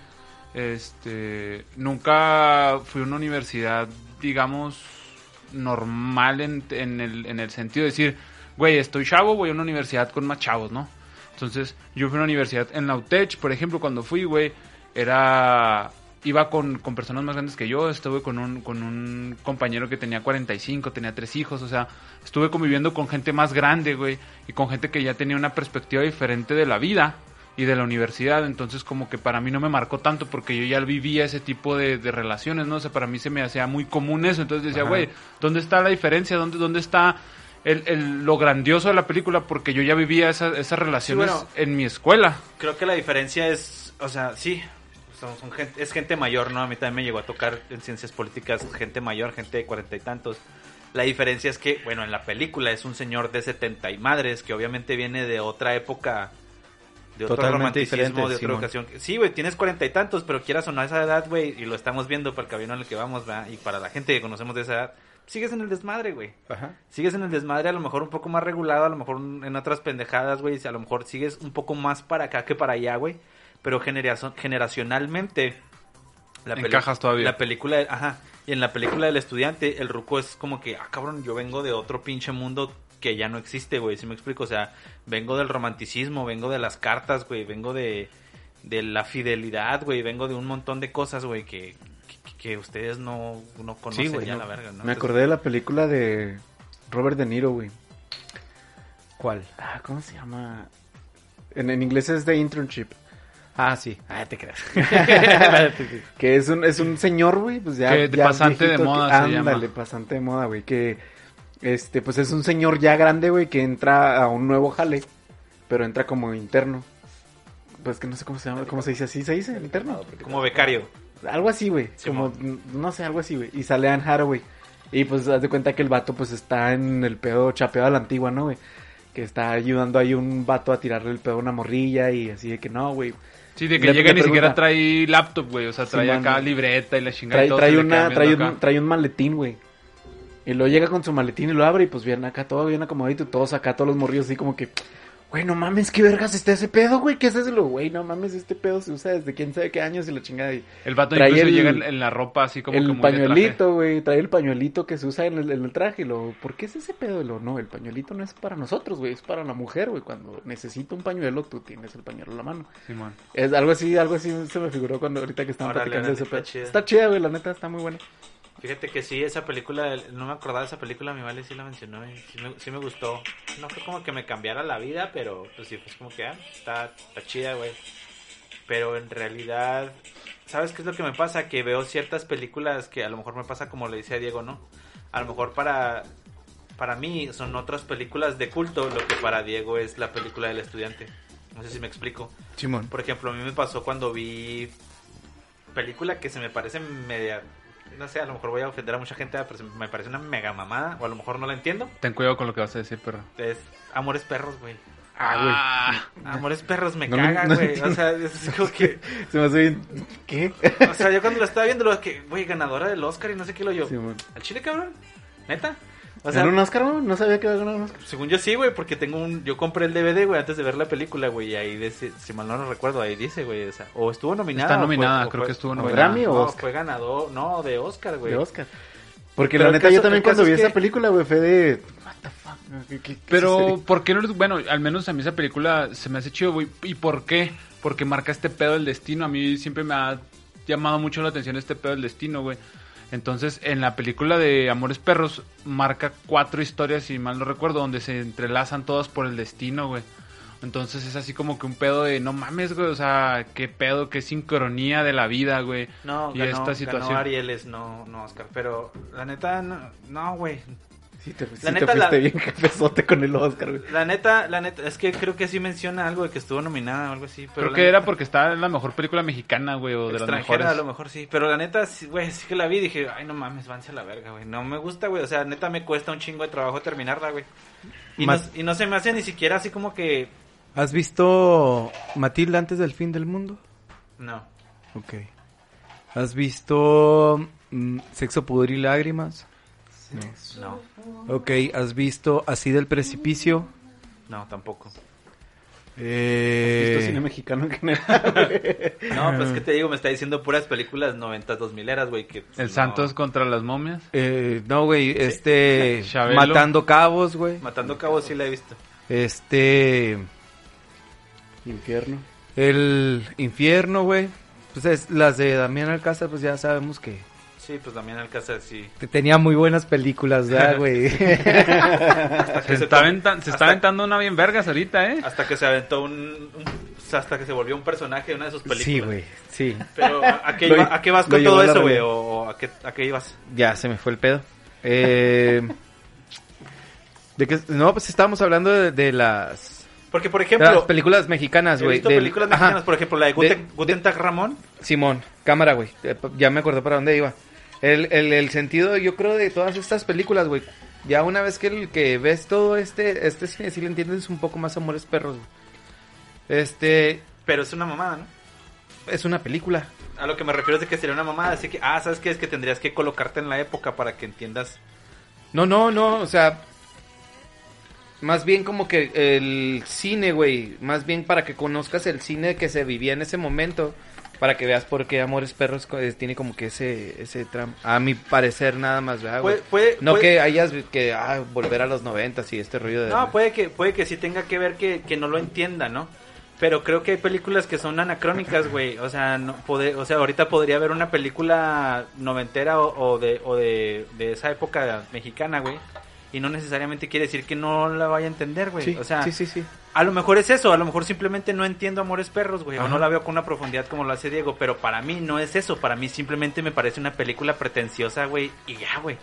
Este, nunca fui a una universidad, digamos, normal en, en el, en el sentido de decir, güey, estoy chavo, voy a una universidad con más chavos, ¿no? Entonces, yo fui a una universidad en la UTECH, por ejemplo, cuando fui, güey, era... Iba con, con personas más grandes que yo, estuve con un, con un compañero que tenía 45, tenía tres hijos, o sea, estuve conviviendo con gente más grande, güey, y con gente que ya tenía una perspectiva diferente de la vida y de la universidad, entonces como que para mí no me marcó tanto porque yo ya vivía ese tipo de, de relaciones, ¿no? O sea, para mí se me hacía muy común eso, entonces decía, Ajá. güey, ¿dónde está la diferencia? ¿Dónde, dónde está el, el- lo grandioso de la película? Porque yo ya vivía esa- esas relaciones bueno. en mi escuela. Creo que la diferencia es, o sea, sí, son, son gente, es gente mayor, ¿no? A mí también me llegó a tocar en ciencias políticas gente mayor, gente de cuarenta y tantos. La diferencia es que, bueno, en la película es un señor de setenta y madres que obviamente viene de otra época, de otro Totalmente romanticismo, de otra Simón. ocasión. Sí, güey, tienes cuarenta y tantos, pero quieras o no a esa edad, güey, y lo estamos viendo para el camino en el que vamos, ¿verdad? Y para la gente que conocemos de esa edad, sigues en el desmadre, güey Ajá. sigues en el desmadre a lo mejor un poco más regulado, a lo mejor en otras pendejadas, güey, a lo mejor sigues un poco más para acá que para allá, güey, pero generacionalmente la Encajas todavía. La película, ajá, y en la película del estudiante el ruco es como que, ah, cabrón, yo vengo de otro pinche mundo que ya no existe, güey, si me explico, o sea, vengo del romanticismo, vengo de las cartas, güey, vengo de de la fidelidad, güey, vengo de un montón de cosas, güey, que, que, que ustedes no, no conocen güey, ya no. la verga, ¿no? Me acordé de la película de Robert De Niro, güey. ¿Cuál? Ah, ¿cómo se llama? En, en inglés es The Internship. Ah, sí. Ah, te creas. (laughs) Que es un, es un señor, güey, pues ya. Que de ya pasante de moda que- se ándale, llama. pasante de moda, güey. Que, este, pues es un señor ya grande, güey, que entra a un nuevo jale, pero entra como interno. Pues que no sé cómo se llama, cómo se dice así, se dice, interno. Como becario. Algo así, güey. Como, no sé, algo así, güey. Y sale Anne Hathaway. Y pues haz de cuenta que el vato pues está en el pedo chapeado a la antigua, ¿no, güey? Que está ayudando ahí un vato a tirarle el pedo a una morrilla y así de que no, güey. Sí, de que Le- llega y ni siquiera trae laptop, güey. O sea, trae acá libreta y la chingada. Trae, y todo trae una, trae, un, trae un maletín, güey. Y luego llega con su maletín y lo abre y pues viene acá todo bien acomodito y todos acá, todos los morrillos así como que, Güey, no mames, qué vergas está ese pedo, güey. ¿Qué es eso? Güey, no mames, este pedo se usa desde quién sabe qué años y la chingada. Y El vato Trae incluso el- llega en, en la ropa así como el pañuelito, güey. Trae el pañuelito que se usa en el, en el traje. Y lo, ¿Por qué es ese pedo? Y lo, no, el pañuelito no es para nosotros, güey. Es para la mujer, güey. Cuando necesita un pañuelo, tú tienes el pañuelo en la mano. Simón. Es algo así, algo así se me figuró cuando ahorita que estaban Órale, platicando de ese pedo. chida. Está chida, güey. La neta está muy buena. Fíjate que sí, esa película, no me acordaba de esa película, mi vale sí la mencionó y sí me, sí me gustó. No fue como que me cambiara la vida, pero pues sí, pues como que ah, está, está chida, güey. Pero en realidad, ¿sabes qué es lo que me pasa? Que veo ciertas películas que a lo mejor me pasa como le decía Diego, ¿no? A lo mejor para, para mí son otras películas de culto lo que para Diego es la película del estudiante. No sé si me explico. Simón. Por ejemplo, a mí me pasó cuando vi película que se me parece media, no sé, a lo mejor voy a ofender a mucha gente, pero me parece una mega mamada, o a lo mejor no la entiendo. Ten cuidado con lo que vas a decir, perro. Es Amores Perros, güey. Ah, Amores Perros me No caga, no güey. o sea, es como que, (laughs) Se me hace bien. ¿Qué? o sea, yo cuando lo estaba viendo, lo que, güey, ganadora del Oscar y no sé qué lo yo. Sí. ¿Al chile, cabrón? ¿Neta? O sea, ¿Ganó un Oscar, güey? No sabía que iba a ganar un Oscar. según yo sí, güey, porque tengo un, yo compré el DVD, güey, antes de ver la película, güey, y ahí dice, si mal no lo recuerdo, ahí dice, güey, o sea, o estuvo nominada. Está o fue- nominada, o creo fue- que estuvo nominada. Grammy o No, Oscar? fue ganador, no, de Oscar, güey. De Oscar. Porque Pero la neta, caso- yo también cuando vi es esa película, güey, fue de. What the fuck? ¿Qué- qué- qué Pero, sucede? ¿por qué no les... Bueno, al menos a mí esa película se me hace chido, güey. ¿Y por qué? Porque marca este pedo del destino. A mí siempre me ha llamado mucho la atención este pedo del destino, güey. Entonces, en la película de Amores Perros, marca cuatro historias, si mal no recuerdo, donde se entrelazan todas por el destino, güey. Entonces es así como que un pedo de, no mames, güey, o sea, qué pedo, qué sincronía de la vida, güey. No, y ganó, esta situación. ganó Arieles, no, no Oscar. Pero la neta, no, no, güey. Sí, te, sí La te neta, fuiste la- bien cafezote con el Oscar, güey. La neta, la neta, es que creo que sí menciona algo de que estuvo nominada o algo así. Pero Creo que neta- era porque está en la mejor película mexicana, güey, o de las extranjera mejores. a lo mejor sí. Pero la neta, sí, güey, sí que la vi y dije, ay, no mames, vanse a la verga, güey. No me gusta, güey. O sea, neta me cuesta un chingo de trabajo terminarla, güey. Y, no, y no se me hace ni siquiera así como que... ¿Has visto Matilda antes del fin del mundo? No. Ok. ¿Has visto mm, Sexo, Pudor y Lágrimas? No, Ok. ¿Has visto Así del Precipicio? no, tampoco. Eh, Visto cine mexicano en general. (laughs) No, pues que te digo, me está diciendo puras películas 90, 2000 eras, güey. que El no- Santos contra las momias. eh, no, güey, este... (laughs) Matando Cabos, güey. Matando Cabos sí la he visto. Este... Infierno. El Infierno, güey. Pues es, las de Damián Alcázar, pues ya sabemos que... Sí, pues también Alcázar sí. tenía muy buenas películas, ¿verdad, (laughs) güey? Se, se está, to- aventa- se está hasta- aventando una bien vergas ahorita, ¿eh? Hasta que se aventó un, un- hasta que se volvió un personaje de una de sus películas. sí, güey, sí. Pero ¿a, qué, Lo- iba- a qué vas con todo eso, güey? ¿O, o a, qué, a qué ibas? Ya se me fue el pedo. Eh, de que, no, pues estábamos hablando de, de las, Porque, por ejemplo, las películas mexicanas, güey. visto del- películas ajá, mexicanas, por ejemplo, la de Guten, De- Guten Tag Ramón. Simón, cámara, güey. Ya me acordé para dónde iba. El, el, el sentido, yo creo, de todas estas películas, güey. Ya una vez que, el, que ves todo este, este cine, sí le entiendes un poco más Amores Perros, güey. Este, Pero es una mamada, ¿no? es una película. A lo que me refiero es de que sería una mamada. Así que, ah, ¿sabes qué? Es que tendrías que colocarte en la época para que entiendas. No, no, no, o sea, más bien como que el cine, güey, más bien para que conozcas el cine que se vivía en ese momento, para que veas por qué Amores Perros tiene como que ese ese tramo, a mi parecer nada más, ¿verdad? Puede, puede- no puede- que hayas que ah, volver a los noventas y este rollo de No, puede que, puede que sí tenga que ver que, que no lo entienda, ¿no? Pero creo que hay películas que son anacrónicas, güey. O sea, no pode- o sea, ahorita podría haber una película noventera o, o de, o de, de esa época mexicana, güey. Y no necesariamente quiere decir que no la vaya a entender, güey. sí, o sea, sí, sí, sí. a lo mejor es eso, a lo mejor simplemente no entiendo Amores Perros, güey, o no la veo con una profundidad como lo hace Diego, pero para mí no es eso, para mí simplemente me parece una película pretenciosa, güey, y ya, güey.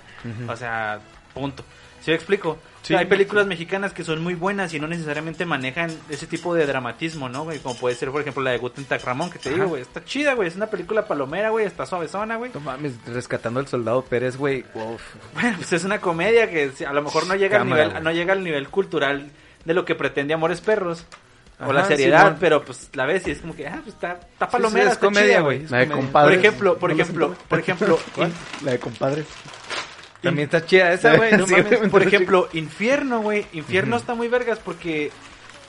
O sea, punto. ¿Sí me explico? O sea, hay películas mexicanas que son muy buenas y no necesariamente manejan ese tipo de dramatismo, ¿no, güey? Como puede ser, por ejemplo, la de Guten Tag Ramón, que te Ajá. digo, güey, está chida, güey, es una película palomera, güey, está suavezona, güey. No mames, rescatando al soldado Pérez, güey. Wow. Bueno, pues es una comedia que a lo mejor no llega al nivel, güey. no llega al nivel cultural de lo que pretende Amores Perros. o la seriedad, pero pues la ves y es como que, ah, pues está, está Sí, palomera, sí, es está comedia, chida, güey. La de comedia. Por compadres. ejemplo, por ¿No la ejemplo, por ejemplo, (laughs) ¿Cuál? La de compadres. También está chida esa, güey. no (laughs) Sí, mames. güey. por ejemplo, Infierno, güey. Infierno está muy vergas porque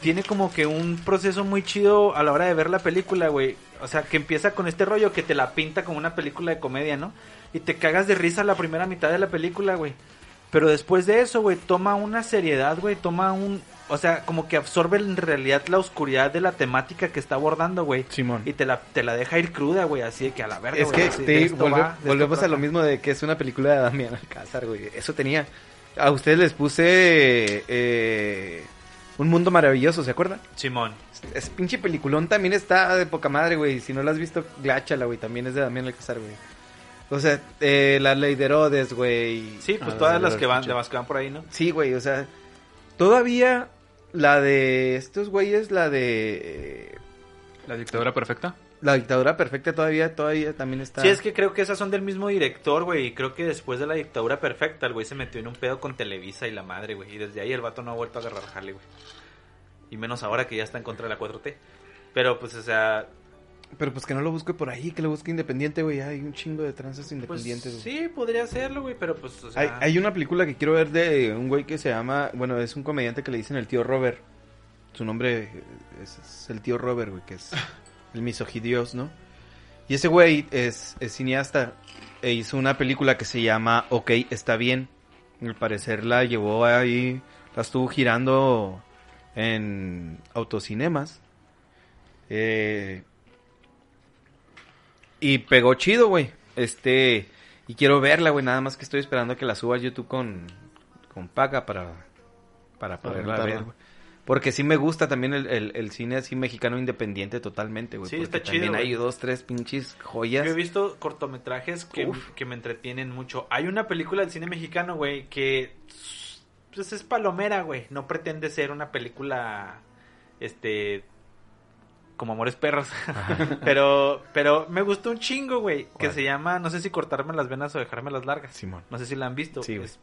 tiene como que un proceso muy chido a la hora de ver la película, güey. O sea, que empieza con este rollo que te la pinta como una película de comedia, ¿no? Y te cagas de risa la primera mitad de la película, güey. Pero después de eso, güey, toma una seriedad, güey, toma un... O sea, como que absorbe en realidad la oscuridad de la temática que está abordando, güey. Simón. Y te la, te la deja ir cruda, güey, así de que a la verga, Es güey, que así, te- volve- va, volvemos a lo mismo de que es una película de Damián Alcázar, güey. Eso tenía. A ustedes les puse eh, Un Mundo Maravilloso, ¿se acuerdan? Simón. Es pinche peliculón también está de poca madre, güey. Si no la has visto, gláchala, güey. También es de Damián Alcázar, güey. O sea, eh, la ley de Herodes, güey. Sí, pues Ah, todas la las que van, las que van por ahí, ¿no? Sí, güey, o sea, todavía la de estos güeyes, la de eh, La dictadura perfecta. la dictadura perfecta todavía, todavía también está. Sí, es que creo que esas son del mismo director, güey. Y creo que después de la dictadura perfecta, el güey se metió en un pedo con Televisa y la madre, güey. Y desde ahí el vato no ha vuelto a agarrar jale, güey. Y menos ahora que ya está en contra de la 4T. Pero pues, o sea, Pero pues que no lo busque por ahí, que lo busque independiente, güey. Hay un chingo de tranzas pues independientes, güey. sí, podría hacerlo, güey. Pero pues, o sea, Hay, hay una película que quiero ver de un güey que se llama, bueno, es un comediante que le dicen el tío Robert. Su nombre es, es el tío Robert, güey, que es el misogidios, ¿no? Y ese güey es, es cineasta e hizo una película que se llama Ok, está bien. Al parecer la llevó ahí, la estuvo girando en autocinemas. Eh, y pegó chido, güey. Este, y quiero verla, güey. Nada más que estoy esperando a que la suba a YouTube con, con paga para, para poderla ver, güey. Porque sí me gusta también el, el, el cine así mexicano independiente totalmente, güey. Sí, porque está chido, También hay dos, tres pinches joyas. Yo he visto cortometrajes que, que me entretienen mucho. Hay una película del cine mexicano, güey, que pues es palomera, güey. No pretende ser una película, este, como Amores Perros. (laughs) pero, pero me gustó un chingo, güey, que se llama, no sé si cortarme las venas o dejarme las largas. Simón. No sé si la han visto. Sí, es,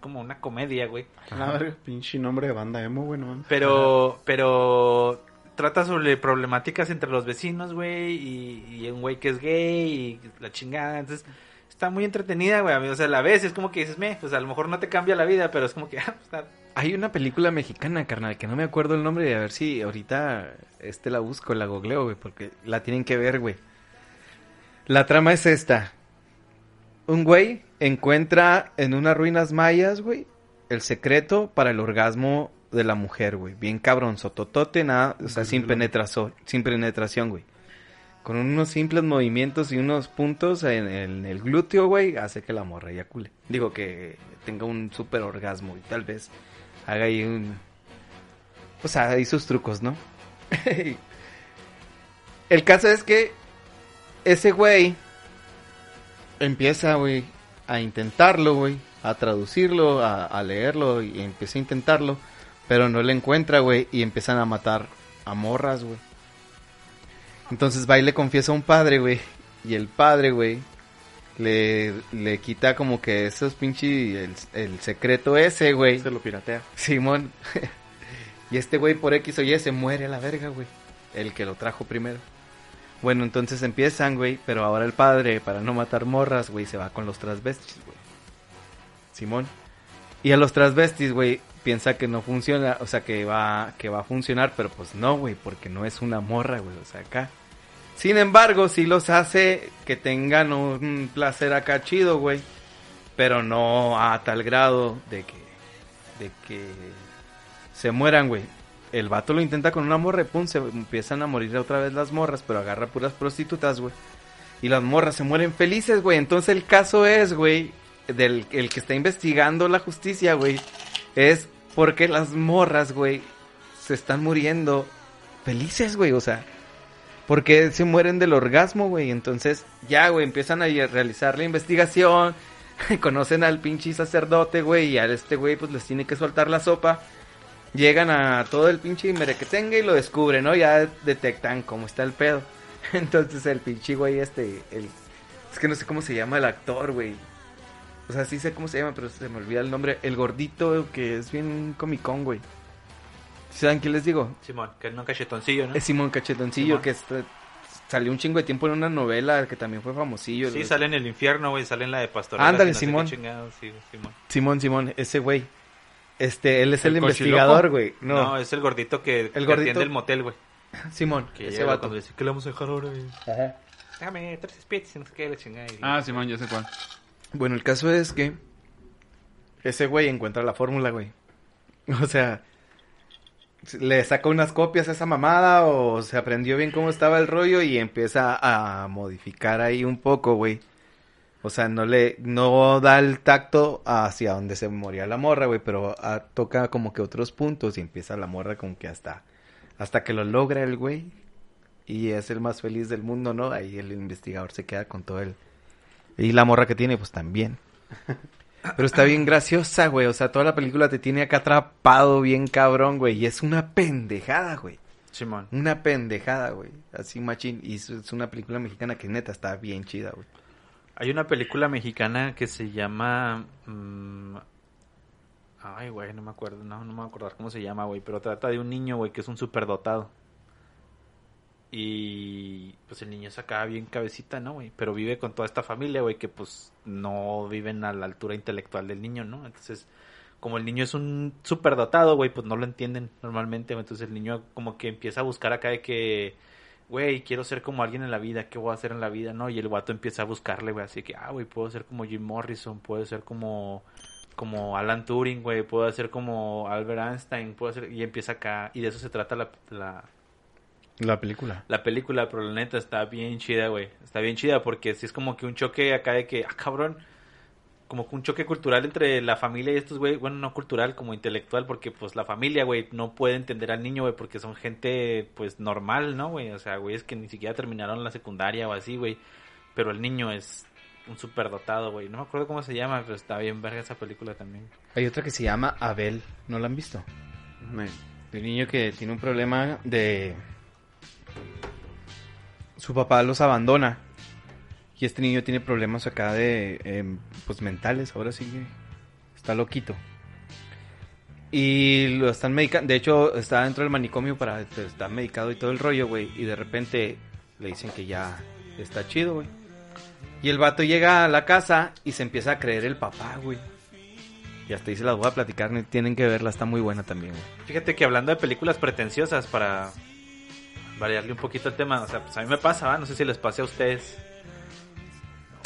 como una comedia, güey. A ver, pinche nombre de banda emo, güey, no. Pero, pero trata sobre problemáticas entre los vecinos, güey, y, y un güey que es gay y la chingada. Entonces, está muy entretenida, güey. O sea, la ves es como que dices, me, pues a lo mejor no te cambia la vida, pero es como que, (laughs) ah, pues, está- Hay una película mexicana, carnal, que no me acuerdo el nombre. A ver si ahorita este la busco, la googleo, güey, porque la tienen que ver, güey. La trama es esta. Un güey encuentra en unas ruinas mayas, güey, el secreto para el orgasmo de la mujer, güey. Bien cabrón, sototote, nada, o sea, sin penetración, sin penetración, güey. Con unos simples movimientos y unos puntos en el, en el glúteo, güey, hace que la morra eyacule. Digo que tenga un super orgasmo y tal vez haga ahí un... O sea, ahí sus trucos, ¿no? (laughs) el caso es que ese güey empieza, güey, a intentarlo, güey, a traducirlo, a, a leerlo y empieza a intentarlo, pero no le encuentra, güey, y empiezan a matar a morras, güey. Entonces va y le confiesa a un padre, güey, y el padre, güey, le, le quita como que esos pinches, el, el secreto ese, güey. Se lo piratea. Simón. (laughs) y este güey por X o Y se muere a la verga, güey. El que lo trajo primero. Bueno, entonces empiezan, güey, pero ahora el padre, para no matar morras, güey, se va con los transvestis, güey. Simón. Y a los transvestis, güey, piensa que no funciona, o sea, que va, que va a funcionar, pero pues no, güey, porque no es una morra, güey, o sea, acá. Sin embargo, sí los hace que tengan un placer acá chido, güey. Pero no a tal grado de que, de que se mueran, güey. El vato lo intenta con una morra pum, se empiezan a morir otra vez las morras, pero agarra puras prostitutas, güey. Y las morras se mueren felices, güey. Entonces el caso es, güey, del el que está investigando la justicia, güey, es porque las morras, güey, se están muriendo felices, güey, o sea, porque se mueren del orgasmo, güey. Entonces, ya, güey, empiezan a realizar la investigación. (laughs) Conocen al pinche sacerdote, güey. Y a este güey, pues les tiene que soltar la sopa. Llegan a todo el pinche merequetengue y lo descubren, ¿no? Ya detectan cómo está el pedo. (laughs) Entonces, el pinche güey, este. El, es que no sé cómo se llama el actor, güey. O sea, sí sé cómo se llama, pero se me olvida el nombre. El gordito, que es bien comicón, güey. ¿Saben qué les digo? Simón, que es un cachetoncillo, ¿no? Es Simón Cachetoncillo, Simón. que está- salió un chingo de tiempo en una novela que también fue famosillo. Sí, sale en el infierno, güey, sale en la de Pastorela. Ándale, no Simón. sí, Simón. Simón, Simón, ese güey. Este, él es el, ¿El investigador, güey. No. No, es el gordito que, que gordito- atiende el motel, güey. Simón, Que ese vato. cuando dice, ¿qué le vamos a dejar ahora? güey? Déjame tres spits y no sé qué, la chingada. y- Ah, Simón, ya sé cuál. Bueno, el caso es que ese güey encuentra la fórmula, güey. (laughs) O sea, le saca unas copias a esa mamada o se aprendió bien cómo estaba el rollo y empieza a modificar ahí un poco, güey. O sea, no le no da el tacto hacia donde se moría la morra, güey, pero ah, toca como que otros puntos y empieza la morra como que hasta hasta que lo logra el güey y es el más feliz del mundo, ¿no? Ahí el investigador se queda con todo el y la morra que tiene, pues también. (laughs) Pero está bien graciosa, güey. O sea, toda la película te tiene acá atrapado bien cabrón, güey. Y es una pendejada, güey. Simón. Una pendejada, güey. Así machín. Y es, una película mexicana que neta está bien chida, güey. Hay una película mexicana que se llama... mm, Ay, güey, no me acuerdo. No, no me voy a acordar cómo se llama, güey. Pero trata de un niño, güey, que es un superdotado. Y pues el niño es acá bien cabecita, ¿no, güey? Pero vive con toda esta familia, güey, que pues no viven a la altura intelectual del niño, ¿no? Entonces, como el niño es un superdotado, güey, pues no lo entienden normalmente. Entonces el niño como que empieza a buscar acá de que, güey, quiero ser como alguien en la vida, ¿qué voy a hacer en la vida, no? Y el guato empieza a buscarle, güey, así que, ah, güey, puedo ser como Jim Morrison, puedo ser como como Alan Turing, güey, puedo ser como Albert Einstein, puedo ser y empieza acá y de eso se trata la, La película. la película, pero la neta está bien chida, güey. Está bien chida porque sí es como que un choque acá de que, ah, cabrón, como que un choque cultural entre la familia y estos, güey. Bueno, no cultural, como intelectual, porque pues la familia, güey, no puede entender al niño, güey, porque son gente, pues, normal, ¿no, güey? O sea, güey, es que ni siquiera terminaron la secundaria o así, güey. Pero el niño es un superdotado, güey. No me acuerdo cómo se llama, pero está bien verga esa película también. Hay otra que se llama Abel. ¿No la han visto? Un niño que tiene un problema de... Su papá los abandona. Y este niño tiene problemas acá de... em, pues mentales. Ahora sí que está loquito. Y lo están medicando. De hecho, está dentro del manicomio para... Está medicado y todo el rollo, güey. Y de repente le dicen que ya está chido, güey. Y el vato llega a la casa y se empieza a creer el papá, güey. Y hasta ahí se las voy a platicar, tienen que verla, está muy buena también, güey. Fíjate que hablando de películas pretenciosas, para variarle un poquito el tema, o sea, pues a mí me pasa, ¿va? No sé si les pase a ustedes.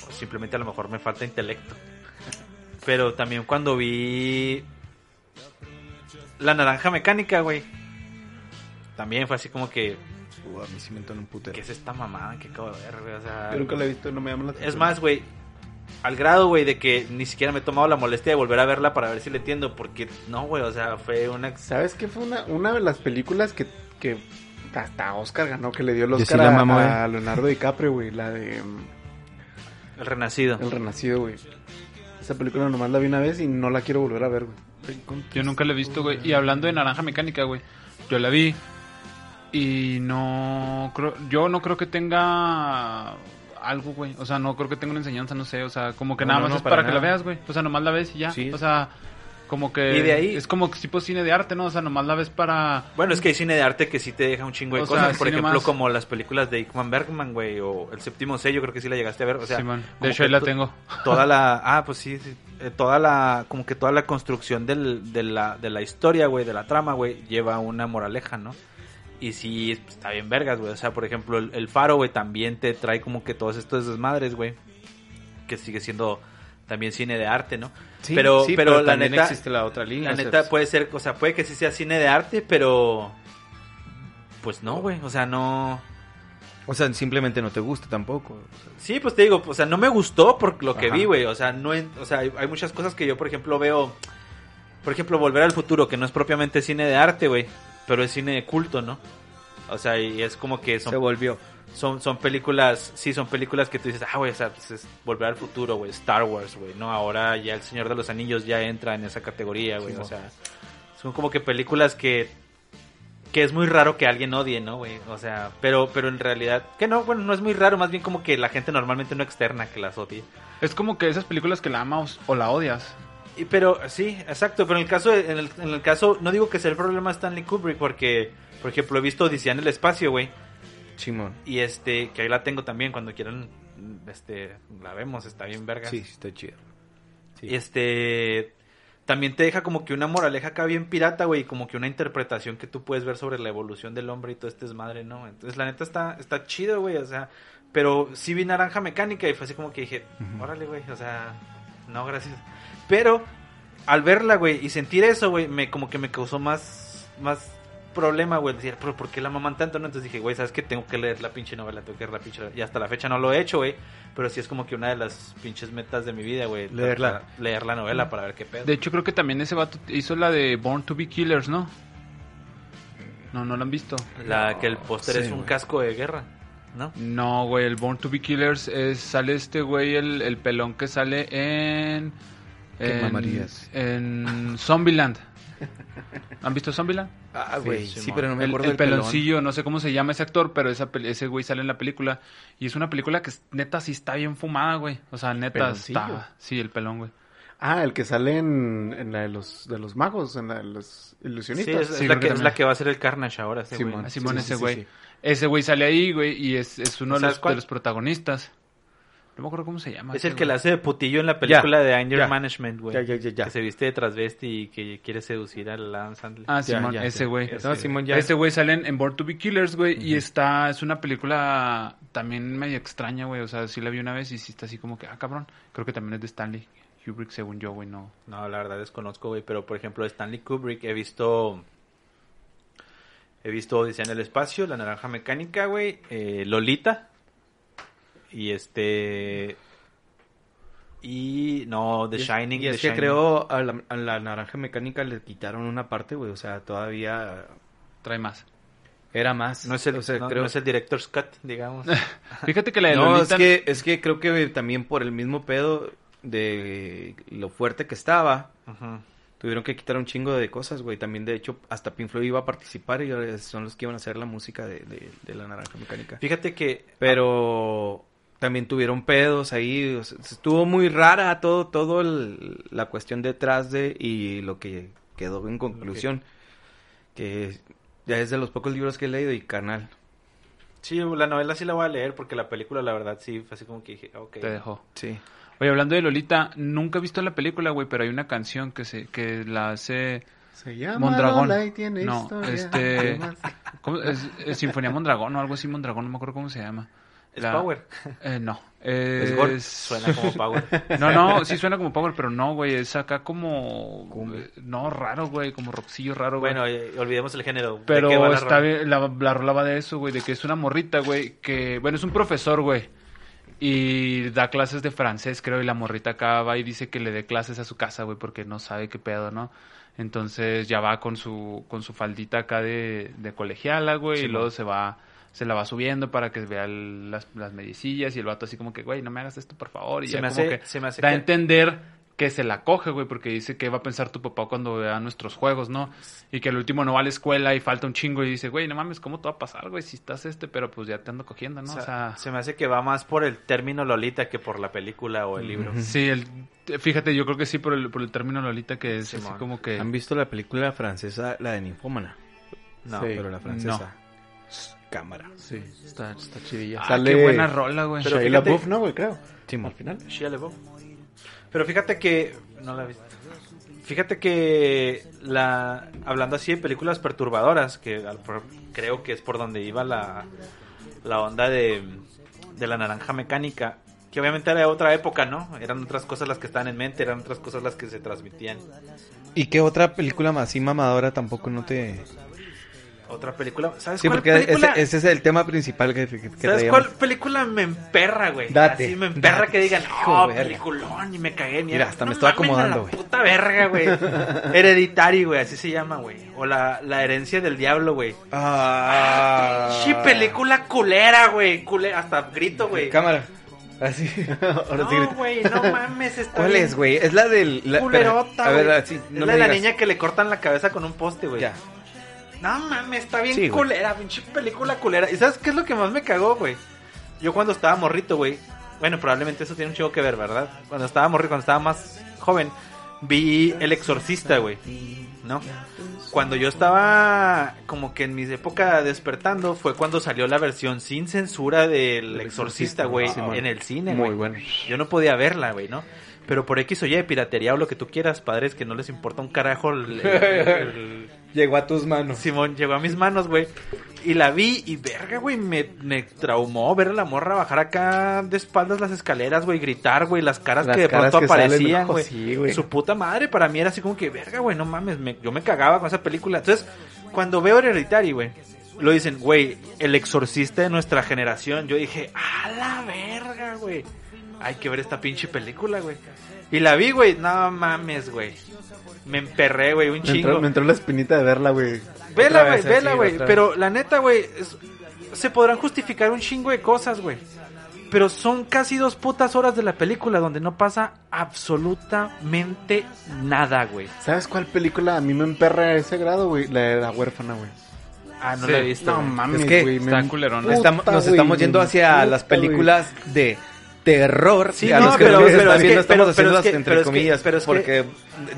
O simplemente a lo mejor me falta intelecto. Pero también cuando vi La Naranja Mecánica, güey. También fue así como que, Uh, a mí sí me un putero. ¿qué es esta mamada que acabo de ver, güey? O sea, Yo nunca la he visto, no me llama la atención. es más, güey, al grado, güey, de que ni siquiera me he tomado la molestia de volver a verla para ver si le entiendo, porque no, güey, o sea, fue una... ¿Sabes qué fue una, una de las películas que, que hasta Oscar ganó, que le dio el sí Oscar a, mamo, a. Leonardo DiCaprio, güey? La de mm, El Renacido. El Renacido, güey. Esa película nomás la vi una vez y no la quiero volver a ver, güey. Yo nunca la he visto, güey. Y hablando de Naranja Mecánica, güey. Yo la vi. Y no creo, yo no creo que tenga algo, güey. O sea, no creo que tenga una enseñanza, no sé. O sea, como que No, nada no, más no, es para, para que la veas, güey. O sea, nomás la ves y ya. Sí. O sea, como que... Y de ahí- Es como que tipo cine de arte, ¿no? O sea, nomás la ves para... Bueno, es que hay cine de arte que sí te deja un chingo de O sea, cosas. Por ejemplo, más- como las películas de Ikman Bergman, güey, o El Séptimo Sello, creo que sí la llegaste a ver. O sea, de hecho, ahí la tengo. (laughs) Toda la... Ah, pues sí, sí. Eh, toda la... Como que toda la construcción del, de, la, de la historia, güey, de la trama, güey, lleva una moraleja, ¿no? Y sí, es- está bien vergas, güey. O sea, por ejemplo, el, el Faro, güey, también te trae como que todos estos desmadres, güey. Que sigue siendo también cine de arte, ¿no? Sí, pero, sí, pero, la también neta... existe la otra línea. La neta puede ser, o sea, puede que sí sea cine de arte, pero pues no, güey, o sea, no O sea, simplemente no te gusta tampoco. o sea, Sí, pues te digo, o sea, no me gustó por lo que Ajá. vi, güey, o sea, no o sea, hay, hay muchas cosas que yo, por ejemplo, veo por ejemplo, Volver al futuro, que no es propiamente cine de arte, güey, pero es cine de culto, ¿no? O sea, y es como que son Se volvió. Son, son películas, sí, son películas que tú dices, ah, güey, o sea, pues es volver al futuro, güey, Star Wars, güey, ¿no? Ahora ya El Señor de los Anillos ya entra en esa categoría, güey, Sí, o sea, son como que películas que, que es muy raro que alguien odie, ¿no, güey? O sea, pero, pero en realidad, que no, bueno, no es muy raro, más bien como que la gente normalmente no externa que las odie. Es como que esas películas que la amas o la odias. Y, pero sí, exacto, pero en el caso, en el, en el caso, no digo que sea el problema Stanley Kubrick, porque, por ejemplo, he visto Odisea en el espacio, güey, Simón. Y este, que ahí la tengo también, cuando quieran, este, la vemos, está bien verga. Sí, sí, está chido. Sí. Y este, también te deja como que una moraleja acá bien pirata, güey, como que una interpretación que tú puedes ver sobre la evolución del hombre y todo este desmadre, ¿no? Entonces, la neta está, está chido, güey, o sea, pero sí vi naranja mecánica y fue así como que dije, órale, güey, o sea, no, gracias. Pero al verla, güey, y sentir eso, güey, me como que me causó más, más problema, güey, decir, pero ¿por qué la maman tanto? No? Entonces dije, güey, ¿sabes qué? Tengo que leer la pinche novela, tengo que leer la pinche novela. Y hasta la fecha no lo he hecho, güey, pero sí es como que una de las pinches metas de mi vida, güey. Leerla. Leer la novela para ver qué pedo. De hecho, creo que también ese vato hizo la de Born to be Killers, ¿no? No, no la han visto. La que el póster Sí, es un casco de guerra, ¿no? No, güey, el Born to be Killers es, sale este güey, el, el pelón que sale en... Qué en, mamarías. en Zombieland. ¿Han visto Zombieland? Ah, güey, Sí, sí, pero no me el, acuerdo el pelón. peloncillo, no sé cómo se llama ese actor, pero esa, ese güey sale en la película. Y es una película que neta sí está bien fumada, güey. O sea, neta ¿Peloncillo? está... Sí, el pelón, güey. Ah, el que sale en, en la de los, de los magos, en la de los Sí, ilusionistas. es, es Sí, la que, que es la que va a ser el Carnage ahora, ese. Simón. Simón, Sí, ese sí, güey. sí. Ese güey sale ahí, güey, y es, es uno de los protagonistas. No me acuerdo cómo se llama. Es el ese que güey. la hace de putillo en la película de Anger ya. Management, güey. Ya, ya, ya, ya. Que se viste de transvesti y que quiere seducir a Adam Sandler. Ah, Simón, ya, ese güey. No, Simón, ya. Ese güey sale en, en Born to be Killers, güey, y está, es una película también medio extraña, güey, o sea, sí la vi una vez y sí está así como que, ah, cabrón, creo que también es de Stanley Kubrick, según yo, güey, no. No, la verdad desconozco, güey. Pero, por ejemplo, de Stanley Kubrick he visto... He visto Odisea en el Espacio, La Naranja Mecánica, güey. eh, Lolita. Y este... Y... No, The Y es- Shining. Y es The que Shining. creo a la, a la naranja mecánica le quitaron una parte, güey. O sea, todavía Trae más. era más. No es el, o sea, no, creo... no es el director's cut, digamos. (laughs) Fíjate que la de No, Lolita... es que, es que creo que también por el mismo pedo de lo fuerte que estaba, Ujú. tuvieron que quitar un chingo de cosas, güey. También, de hecho, hasta Pink Floyd iba a participar y son los que iban a hacer la música de, de- de la naranja mecánica. Fíjate que... Pero también tuvieron pedos ahí. o sea, estuvo muy rara todo, todo el- la cuestión detrás de y lo que quedó en conclusión. Que ya es de los pocos libros que he leído y carnal. Sí, la novela sí la voy a leer porque la película, la verdad, sí, fue así como que dije, ok. Te dejó. Sí. Oye, hablando de Lolita, nunca he visto la película, güey, pero hay una canción que se que la hace Se llama Mondragón. Lola y tiene No, historia. este- (laughs) ¿cómo? Es, es Sinfonía Mondragón o algo así Mondragón, no me acuerdo cómo se llama. Es La- Power. Eh, no. Es (laughs) Es... Gore. Suena como Power. (laughs) No, no, sí suena como Power, pero no, güey, es acá como... eh, No, raro, güey, como rockcillo raro, güey. bueno, eh, olvidemos el género. ¿De Pero la está bien, la, la rola va de eso, güey, de que es una morrita, güey, que, bueno, es un profesor, güey, y da clases de francés, creo, y la morrita acá va y dice que le dé clases a su casa, güey, porque no sabe qué pedo, ¿no? Entonces ya va con su, con su faldita acá de, de colegiala, güey, y luego se va, se la va subiendo para que vea el- las, las medicillas, y el vato así como que, güey, no me hagas esto, por favor, y Se ya me como hace- que se me hace da a entender que se la coge, güey, porque dice que va a pensar tu papá cuando vea nuestros juegos, ¿no? Y que el último no va a la escuela y falta un chingo y dice, güey, no mames, ¿cómo te va a pasar, güey? Si estás este, pero pues ya te ando cogiendo, ¿no? O O sea, se me hace que va más por el término Lolita que por la película o el libro. sí, el, fíjate, yo creo que sí por el, por el término Lolita que es así como que... ¿Han visto la película francesa, la de Ninfómana? No, Sí. Pero la francesa. Cámara. Sí, está, está chidilla. Ah, Sale qué buena rola, güey. Pero Shia fíjate- LaBeouf, ¿no, güey? Creo. Simón. Al final. Shia LaBeouf. Pero fíjate que no la he visto. Fíjate que la hablando así de películas perturbadoras, que al- por- creo que es por donde iba la, la onda de, de la naranja mecánica, que obviamente era de otra época, ¿no? Eran otras cosas las que estaban en mente, eran otras cosas las que se transmitían. ¿Y qué otra película más así mamadora tampoco no te...? Otra película, ¿sabes Sí, cuál porque película? ese, ese es el tema principal que, que, ¿Sabes traíamos. cuál película me emperra, güey? Date, Así me emperra date, que digan, oh, verga". peliculón, y me cagué. Mira, hasta me estoy acomodando, güey. puta verga, güey. (laughs) Hereditary, güey, así se llama, güey. O la, la herencia del diablo, güey. Ah. Sí, película culera, güey. Cule- hasta grito, güey. Cámara. Así. (laughs) Ahora No, güey, no mames, está ¿Cuál bien es, güey? Es la del... la- Culerota, A ver, güey. así, es la de la niña que le cortan la cabeza con un poste, güey. Ya. No mames, está bien Sí, culera, pinche película culera. ¿Y sabes qué es lo que más me cagó, güey? Yo cuando estaba morrito, güey. Bueno, probablemente eso tiene un chico que ver, ¿verdad? Cuando estaba morrito, cuando estaba más joven, vi El Exorcista, güey. ¿No? Cuando yo estaba como que en mi época despertando, fue cuando salió la versión sin censura del El Exorcista, güey, Simón. en el cine, Muy güey. bueno. Yo no podía verla, güey, ¿no? Pero por X o Y, piratería o lo que tú quieras, padres, que no les importa un carajo el- el- el, (laughs) Llegó a tus manos. Simón llegó a mis manos, güey. Y la vi y verga, güey, me, me traumó ver a la morra bajar acá de espaldas las escaleras, güey, gritar, güey, las caras Las que de caras pronto que aparecían, güey. sí, güey. Su puta madre, para mí era así como que, verga, güey, no mames, me- yo me cagaba con esa película. Entonces, cuando veo Hereditary, güey, lo dicen, güey, el exorcista de nuestra generación, yo dije, a la verga, güey. Hay que ver esta pinche película, güey. Y la vi, güey, no mames, güey. Me emperré, güey, un Me chingo. entró, me entró la espinita de verla, güey. Vela, güey, vela, güey. Pero la neta, güey, se podrán justificar un chingo de cosas, güey. Pero son casi dos putas horas de la película donde no pasa absolutamente nada, güey. ¿Sabes cuál película a mí me emperra a ese grado, güey? La de la huérfana, güey. Ah, no Sí. la he visto. No güey. mames, Es que güey. está Estamos- nos güey, estamos me yendo hacia las güey. películas de terror. Sí, a no, los que pero- pero están es viendo que- estamos pero- haciendo es que- entre comillas, pero es que- porque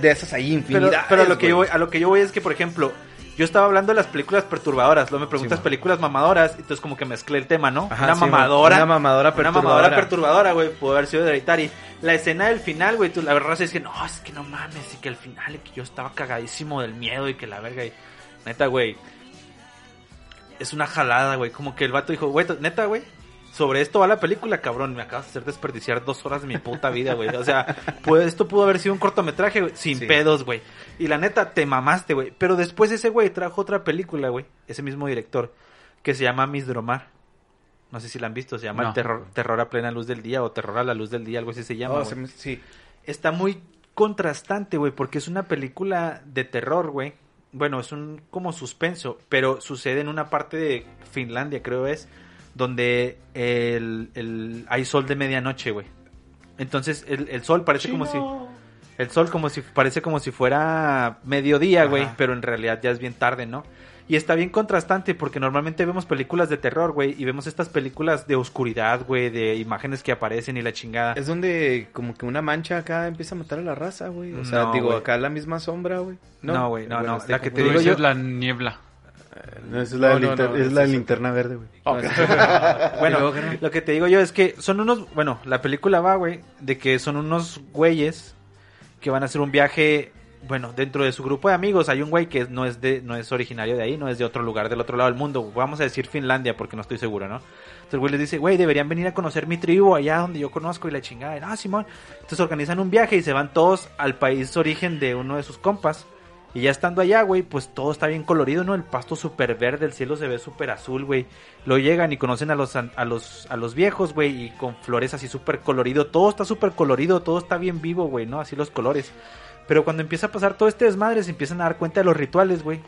de esas hay infinidad. pero a lo que yo voy, a lo que yo voy es que, por ejemplo, yo estaba hablando de las películas perturbadoras, luego me preguntas Sí, películas mamadoras, entonces como que mezclé el tema, ¿no? Ajá, una sí, mamadora. Una mamadora Una perturbadora. mamadora perturbadora, güey, pudo haber sido Hereditary. La escena del final, güey, tú la verdad es que no, es que no mames, y que al final y que yo estaba cagadísimo del miedo y que la verga y neta, güey. Es una jalada, güey, como que el vato dijo, güey, neta, güey, sobre esto va la película, cabrón. Me acabas de hacer desperdiciar dos horas de mi puta vida, güey. O sea, pues esto pudo haber sido un cortometraje, güey, sin Sí. pedos, güey. Y la neta, te mamaste, güey. Pero después ese güey trajo otra película, güey. Ese mismo director, que se llama Miss Dromar. No sé si la han visto, se llama No. el terror, terror a plena luz del día o Terror a la luz del día, algo así se llama. Oh, güey se me- sí. está muy contrastante, güey, porque es una película de terror, güey. Bueno, es un como suspenso, pero sucede en una parte de Finlandia, creo es, donde el, el- hay sol de medianoche, güey. Entonces el, el sol parece como si el sol como si parece como si fuera mediodía, güey, pero en realidad ya es bien tarde, ¿no? Y está bien contrastante porque normalmente vemos películas de terror, güey, y vemos estas películas de oscuridad, güey, de imágenes que aparecen y la chingada. Es donde como que una mancha acá empieza a matar a la raza, güey. O sea, No, digo, güey. acá la misma sombra, güey. No, güey, no, Bueno, no, estoy la que te digo yo- dices la niebla. No, es la, No, de no, linter- no, es esa la es- linterna verde, güey. (laughs) Bueno, Y luego, carnal. lo que te digo yo es que son unos, bueno, la película va, güey, de que son unos güeyes que van a hacer un viaje, bueno, dentro de su grupo de amigos hay un güey que no es de, no es originario de ahí, no es de otro lugar, del otro lado del mundo, vamos a decir Finlandia porque no estoy seguro, ¿no? Entonces el güey les dice, güey, deberían venir a conocer mi tribu allá donde yo conozco y la chingada, y, ah, Simón. Entonces organizan un viaje y se van todos al país origen de uno de sus compas. Y ya estando allá, güey, pues todo está bien colorido, ¿no? El pasto súper verde, el cielo se ve súper azul, güey. Lo llegan y conocen a los, a los, a los viejos, güey, y con flores así súper colorido. Todo está súper colorido, todo está bien vivo, güey, ¿no? Así los colores. Pero cuando empieza a pasar todo este desmadre, se empiezan a dar cuenta de los rituales, güey.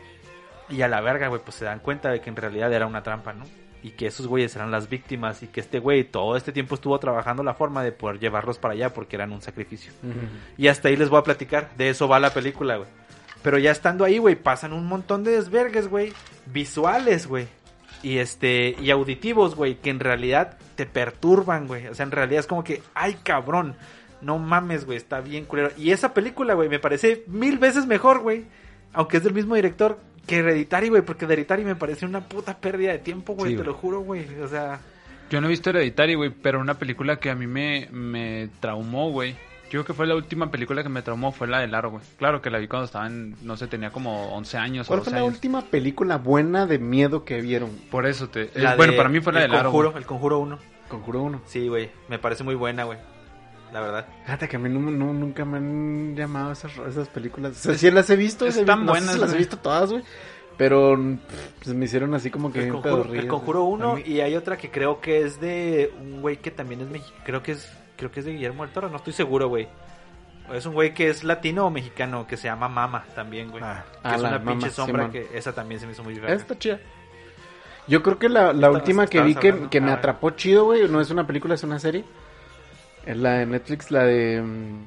Y a la verga, güey, pues se dan cuenta de que en realidad era una trampa, ¿no? Y que esos güeyes eran las víctimas y que este güey todo este tiempo estuvo trabajando la forma de poder llevarlos para allá porque eran un sacrificio. Y hasta ahí les voy a platicar. De eso va la película, güey. Pero ya estando ahí, güey, pasan un montón de desvergues, güey. Visuales, güey. Y este, y auditivos, güey, que en realidad te perturban, güey. O sea, en realidad es como que, ay, cabrón. No mames, güey, está bien culero. Y esa película, güey, me parece mil veces mejor, güey. Aunque es del mismo director que Hereditary, güey. Porque Hereditary me parece una puta pérdida de tiempo, güey. Sí, te lo juro, güey. O sea, Yo no he visto Hereditary, güey, pero una película que a mí me, me traumó, güey. Yo creo que fue la última película que me traumó, fue la de Laro, güey. Claro que la vi cuando estaba en, no sé, tenía como 11 años o ¿Cuál 12 fue la años. última película buena de miedo que vieron? Por eso te... eh, la bueno, de para mí fue la de El Laro, Conjuro, el Conjuro 1. Conjuro 1. Sí, güey. Me parece muy buena, güey. La verdad. Fíjate que a mí no, no- nunca me han llamado esas, esas películas. O sea, sí las he visto. Están no sé buenas, si las he visto todas, güey. Pero pues, me hicieron así como que El bien conjuro, pedorrillas, el conjuro 1 A mí- y hay otra que creo que es de un güey que también es mexicano. Creo que es creo que es de Guillermo del Toro, no estoy seguro, güey. Es un güey que es latino o mexicano que se llama Mama también, güey. Ah, que es una Mama, pinche sombra que esa también se me hizo muy. Está chida. Yo creo que la, la última que vi que, que me Ah, atrapó chido, güey, no es una película, es una serie. Es la de Netflix, la de... mm,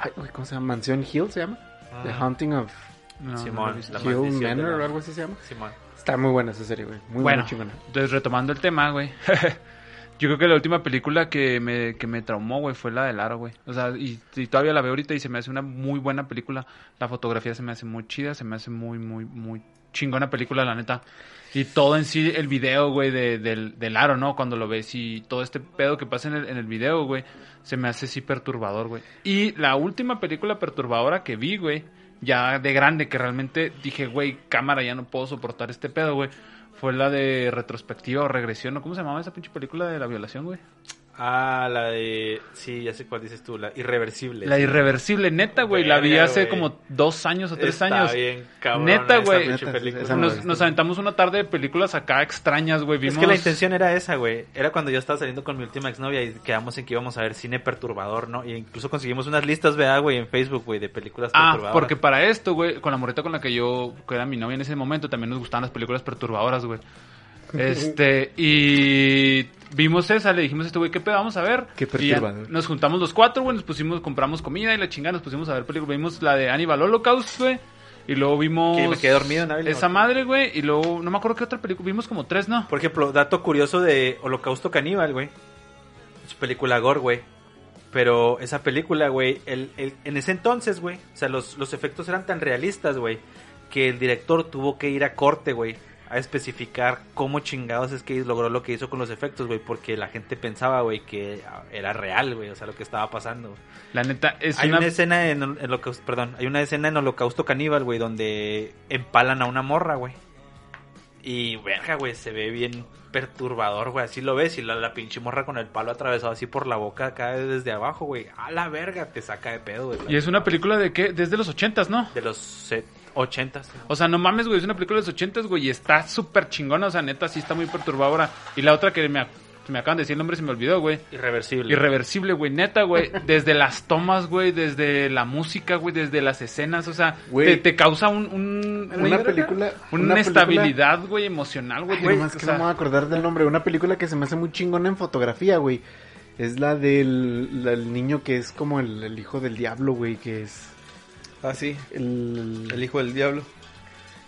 Ay, güey, ¿cómo se llama? Mansión Hill se llama. The Ah, Haunting of No, Simón, la Hill Manor la- o algo así se llama. Simón. Está muy buena esa serie, güey. Muy Bueno, muy chingona. entonces retomando el tema, güey. (laughs) Yo creo que la última película que me, que me traumó, güey, fue la de Laro, güey. O sea, y, todavía la veo ahorita y se me hace una muy buena película. La fotografía se me hace muy chida, se me hace muy, muy, muy chingona película, la neta. Y todo en sí, el video, güey, de, del, del aro, ¿no? Cuando lo ves y todo este pedo que pasa en el, en el video, güey, se me hace sí perturbador, güey. Y la última película perturbadora que vi, güey, ya de grande, que realmente dije, güey, cámara, ya no puedo soportar este pedo, güey, fue la de retrospectiva o regresión, ¿no? ¿Cómo se llamaba esa pinche película de la violación, güey? Ah, la de. Sí, ya sé cuál dices tú, la irreversible. La irreversible, neta, güey. La vi hace como dos años o tres Está años. bien, cabrón. Neta, güey. Nos, aventamos una tarde de películas acá extrañas, güey. Vimos... Es que la intención era esa, güey. Era cuando yo estaba saliendo con mi última exnovia y quedamos en que íbamos a ver cine perturbador, ¿no? Y incluso conseguimos unas listas, ¿verdad, güey? En Facebook, güey, de películas Ah, perturbadoras. porque para esto, güey, con la morrita con la que yo, que era mi novia en ese momento, también nos gustaban las películas perturbadoras, güey. Este, y vimos esa, le dijimos a este güey, ¿qué pedo vamos a ver? Qué perturbador. nos juntamos los cuatro, güey, nos pusimos, compramos comida y la chingada, nos pusimos a ver películas. Vimos la de Hannibal Holocaust, güey. Y luego vimos... Que me quedé dormido, Esa madre, güey. Y luego, no me acuerdo qué otra película, vimos como tres, ¿no? Por ejemplo, dato curioso de Holocausto Caníbal, güey. Su película Gore, güey. Pero esa película, güey, el, el- en ese entonces, güey, o sea, los, los efectos eran tan realistas, güey, que el director tuvo que ir a corte, güey, a especificar cómo chingados es que logró lo que hizo con los efectos, güey, porque la gente pensaba, güey, que era real, güey, o sea, lo que estaba pasando. La neta, es Hay una... una escena en, en Holocausto, perdón, hay una escena en Holocausto Caníbal, güey, donde empalan a una morra, güey. Y verga, güey, se ve bien perturbador, güey. Así lo ves y la, la pinche morra con el palo atravesado así por la boca acá desde abajo, güey. A la verga, te saca de pedo, güey. Y es una película de qué? Desde los ochentas, ¿no? De los set- ochentas. O sea, no mames, güey, es una película de los ochentas, güey, y está súper chingona, o sea, neta, sí está muy perturbadora. Y la otra que me, me acaban de decir el nombre se me olvidó, güey. Irreversible. Irreversible, güey, neta, güey. (laughs) Desde las tomas, güey, desde la música, güey, desde las escenas, o sea, Güey. te, te causa un... un- Una película- Una, una película- estabilidad, güey, emocional, güey. Ay, nomás o que sea, no me voy a acordar del nombre. Una película que se me hace muy chingona en fotografía, güey. Es la del la- el niño que es como el, el hijo del diablo, güey. Que es Ah, sí. el... El hijo del diablo.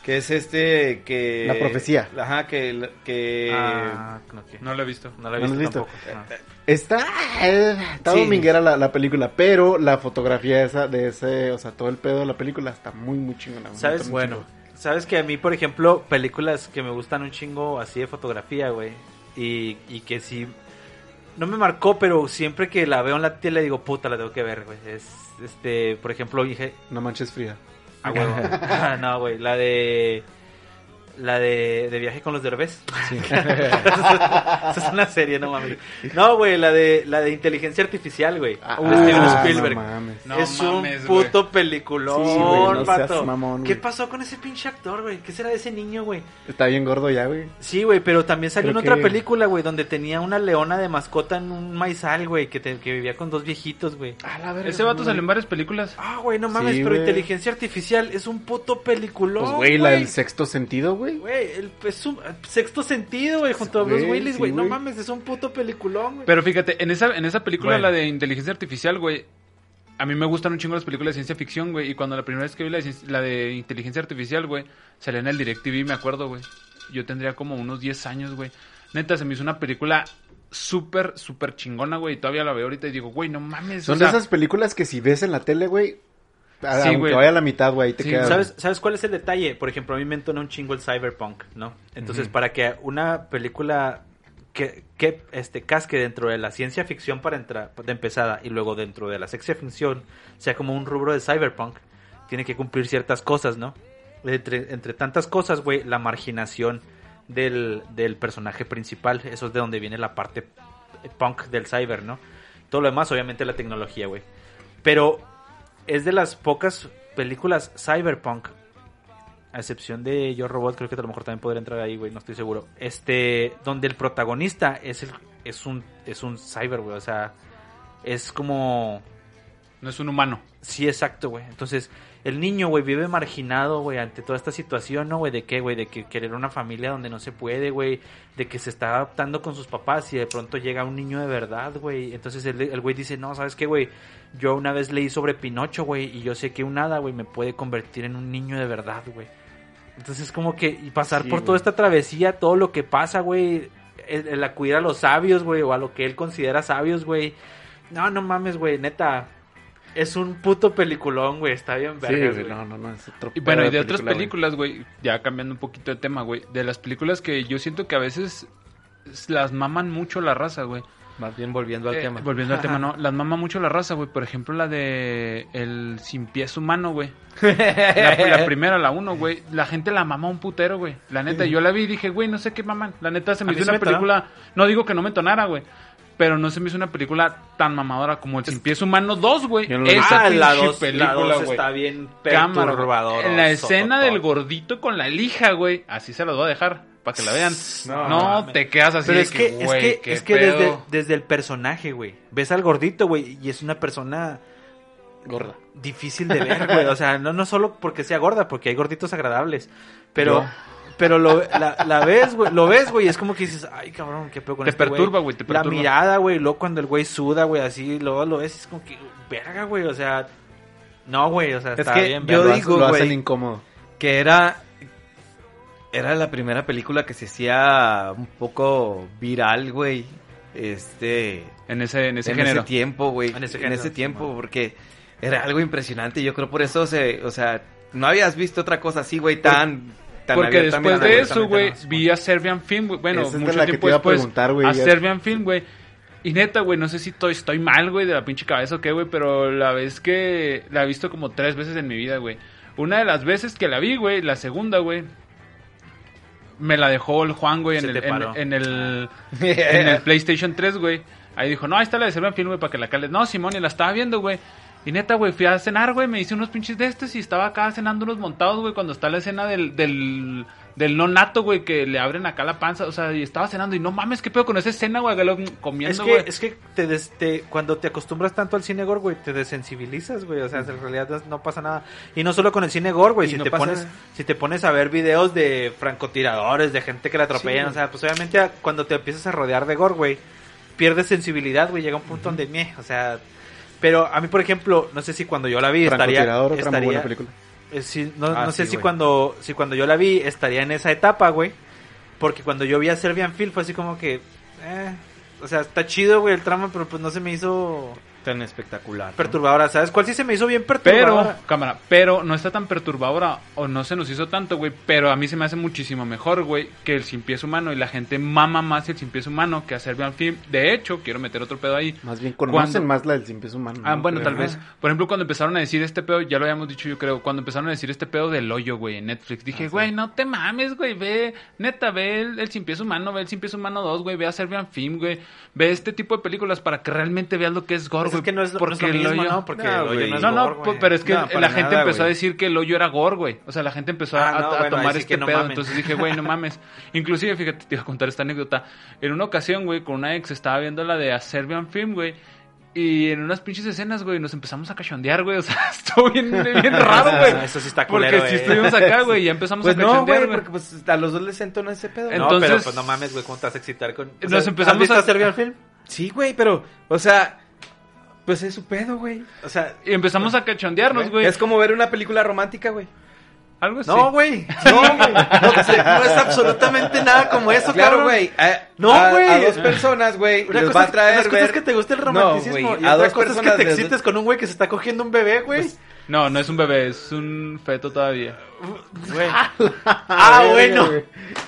Que es este que... La profecía. Ajá, que... que... Ah, no, ¿qué? No lo he visto. No la he ¿No la visto, tampoco. no. Está, eh, está Sí. dominguera la, la película, pero la fotografía esa de ese, o sea, todo el pedo de la película está muy, muy chingona. ¿Sabes? Bueno, sabes que a mí, por ejemplo, películas que me gustan un chingo así de fotografía, güey. Y, y que sí. No me marcó, pero siempre que la veo en la tele digo, puta, la tengo que ver, güey. Es, este, por ejemplo, dije, No manches fría. ah, huevo. Ah, (laughs) (laughs) no, güey, la de. La de, de viaje con los derbés. (laughs) Esa es una serie, no mames. No, güey, la de, la de inteligencia artificial, güey. Ah, de Steven no Spielberg. mames. No es mames, un puto peliculón, Sí, güey, no seas vato. mamón, ¿Qué pasó con ese pinche actor, güey? ¿Qué será de ese niño, güey? Está bien gordo ya, güey. Sí, güey, pero también salió Creo en otra que- película, güey, donde tenía una leona de mascota en un maizal, güey, que, te- que vivía con dos viejitos, güey. A la verga, Ese vato salió en varias películas. Ah, güey, no mames, Sí, pero inteligencia artificial es un puto peliculón, Pues, güey, la del sexto sentido, güey. Güey, el, es un sexto sentido, güey, junto a Bruce Güey, Willis, sí, güey. no güey. mames, es un puto peliculón, güey. Pero fíjate, en esa, en esa película, Bueno. la de inteligencia artificial, güey, a mí me gustan un chingo las películas de ciencia ficción, güey. Y cuando la primera vez que vi la de, cien- la de inteligencia artificial, güey, salía en el DirecTV, me acuerdo, güey. Yo tendría como unos 10 años, güey. Neta, se me hizo una película súper, súper chingona, güey. Y todavía la veo ahorita y digo, güey, no mames. Son o de esas películas que si ves en la tele, güey, a- Sí, aunque vaya a la mitad, güey, te Sí, quedas. ¿Sabes, ¿Sabes cuál es el detalle? Por ejemplo, a mí me entona un chingo el cyberpunk, ¿no? Entonces, para que una película que, que este, casque dentro de la ciencia ficción para entrar de empezada y luego dentro de la ciencia ficción sea como un rubro de cyberpunk, tiene que cumplir ciertas cosas, ¿no? Entre, entre tantas cosas, güey, la marginación del, del personaje principal, eso es de donde viene la parte punk del cyber, ¿no? Todo lo demás, obviamente, la tecnología, güey. Pero es de las pocas películas cyberpunk, a excepción de Yo Robot, creo que a lo mejor también podría entrar ahí, güey, no estoy seguro. Este, donde el protagonista es el es un es un cyber, güey, o sea, es como No es un humano. Sí, exacto, güey. Entonces, el niño, güey, vive marginado, güey, ante toda esta situación, ¿no, güey? ¿De qué, güey? De que querer una familia donde no se puede, güey. De que se está adaptando con sus papás y de pronto llega un niño de verdad, güey. Entonces el güey dice, no, ¿sabes qué, güey? Yo una vez leí sobre Pinocho, güey, y yo sé que un hada, güey, me puede convertir en un niño de verdad, güey. Entonces, como que y pasar Sí, por toda esta travesía, todo lo que pasa, güey, el, el acudir a los sabios, güey, o a lo que él considera sabios, güey. No, no mames, güey, neta. Es un puto peliculón, güey. Está bien Sí, vergas, güey, no, no, no, es otro Y bueno, y de otras película, películas, güey, ya cambiando un poquito de tema, güey, de las películas que yo siento que a veces las maman mucho la raza, güey. Más bien volviendo al Eh, tema. Volviendo al (laughs) tema, no, las mama mucho la raza, güey. Por ejemplo, la de El Sin Pies Humano, güey. La, la primera, la uno, güey. La gente la mama un putero, güey. La neta, yo la vi y dije, güey, no sé qué maman. La neta, se me hizo sí una película... No digo que no me entonara, güey. Pero no se me hizo una película tan mamadora como El Sin Pies Humano 2, güey. Esa ah, la 2 película, está bien perturbadora. En la escena del gordito con la lija, güey. Así se los voy a dejar, para que la vean. No, te quedas así Pero de es que, es güey, que, es que desde el personaje, güey. Ves al gordito, güey, y es una persona Gorda. difícil de ver, güey. O sea, no, no solo porque sea gorda, porque hay gorditos agradables. Pero, pero lo, la, la ves, güey, lo ves, güey, y es como que dices, ay, cabrón, qué pedo con Te este güey. perturba, güey, te La mirada, güey, luego cuando el güey suda, güey, así, luego lo ves, es como que, verga, güey, o sea, no, güey, o sea, Es está que bien, yo digo, lo hacen incómodo. que era era la primera película que se hacía un poco viral, güey. Este En ese, en ese en género. ese tiempo, güey. En En ese ese, género, tiempo, sí, porque era algo impresionante. Yo creo por eso se, o sea, no habías visto otra cosa así, güey, tan, tan Porque después de eso, güey, no. vi a Serbian Film, güey. Bueno, Esa es de mucho tiempo te iba a después. a Serbian Film, güey. Y neta, güey, no sé si estoy, estoy mal, güey, de la pinche cabeza o qué, güey, pero la vez que la he visto como tres veces en mi vida, güey. Una de las veces que la vi, güey, la segunda, güey, me la dejó el Juan, güey, en el, en el, (laughs) en el PlayStation 3, güey. Ahí dijo, no, ahí está la de Serbian Film, güey, para que la cales. No, Simón, y la estaba viendo, güey. Y neta, güey, fui a cenar, güey, me hice unos pinches de estos y estaba acá cenando unos montados, güey, cuando está la escena del, del, del no nato, güey, que le abren acá la panza, o sea, y estaba cenando y no mames, qué pedo con esa escena, güey, que lo- Es comiendo, que, güey. es que te des- te- cuando te acostumbras tanto al cine gore, güey, te desensibilizas, güey. O sea, en realidad no- pasa nada. Y no solo con el cine gore, güey. Si, no te pasa pones, si te pones a ver videos de francotiradores, de gente que la atropellan, o sea, pues obviamente cuando te empiezas a rodear de gore, güey, pierdes sensibilidad, güey. Llega un punto donde, meh, o sea... Pero a mí, por ejemplo, no sé si cuando yo la vi estaría... Otra muy estaría buena película. eh, sí, no, Ah, no sé si cuando si cuando yo la vi estaría en esa etapa, güey. Porque cuando yo vi a Serbian Phil fue así como que... eh, o sea, está chido, güey, el trama, pero pues no se me hizo tan espectacular. ¿no? perturbadora. ¿Sabes cuál sí se me hizo bien Pero, perturbadora? cámara, pero no está tan perturbadora o no se nos hizo tanto, güey. Pero a mí se me hace muchísimo mejor, güey, que el sin pies humano. Y la gente mama más el sin pies humano que a Serbian Film. De hecho, quiero meter otro pedo ahí. Más bien conocen Cuando- más la del sin pies humano. Ah, ¿no? bueno, Creo. tal vez. Por ejemplo, cuando empezaron a decir este pedo, ya lo habíamos dicho yo creo, cuando empezaron a decir este pedo del hoyo, güey, en Netflix, dije, güey, no te mames, güey, ve, neta, ve el, el Sin Pies Humano, ve el Sin Pies Humano 2, güey, ve a Serbian Film, güey, ve este tipo de películas para que realmente veas lo que es gore, es que no es, lo- no es lo mismo, hoyo- ¿no? Porque No, el hoyo no es no, no, gore, güey. pu- pero es que No, la gente nada, empezó a decir que el hoyo era gore, güey. O sea, la gente empezó a, Ah, no, a- a bueno, tomar este que no pedo. Entonces dije, güey, no (laughs) mames. Inclusive, fíjate, te iba a contar esta anécdota. En una ocasión, güey, con una ex estaba viendo la de A Serbian Film, güey. Y en unas pinches escenas, güey, nos empezamos a cachondear, güey. (laughs) O sea, estuvo bien, (laughs) bien raro, güey. Eso sí está Porque culero, si eh. estuvimos acá, güey, y ya empezamos Pues a no, cachondear, güey, güey. porque pues a los dos les entonó ese pedo. En- No, Entonces- pero pues no mames, güey, ¿cómo te vas a excitar con...? o Nos sea, empezamos ¿Has visto a- a Serbian Film? Sí, güey, pero, o sea, pues es su pedo, güey. O sea, Y empezamos a cachondearnos, güey. Es como ver una película romántica, güey. Algo así. no, güey. No, güey. (laughs) No, no es absolutamente nada como eso, Claro, güey. No, güey. A dos personas, güey, Una les cosa va es- a traer unas cosas ver... es que te guste el No, romanticismo güey, y a otra dos cosa es que personas te excites con un güey que se está cogiendo un bebé, güey. No, no es un bebé, es un feto todavía. Güey. Ah, bueno.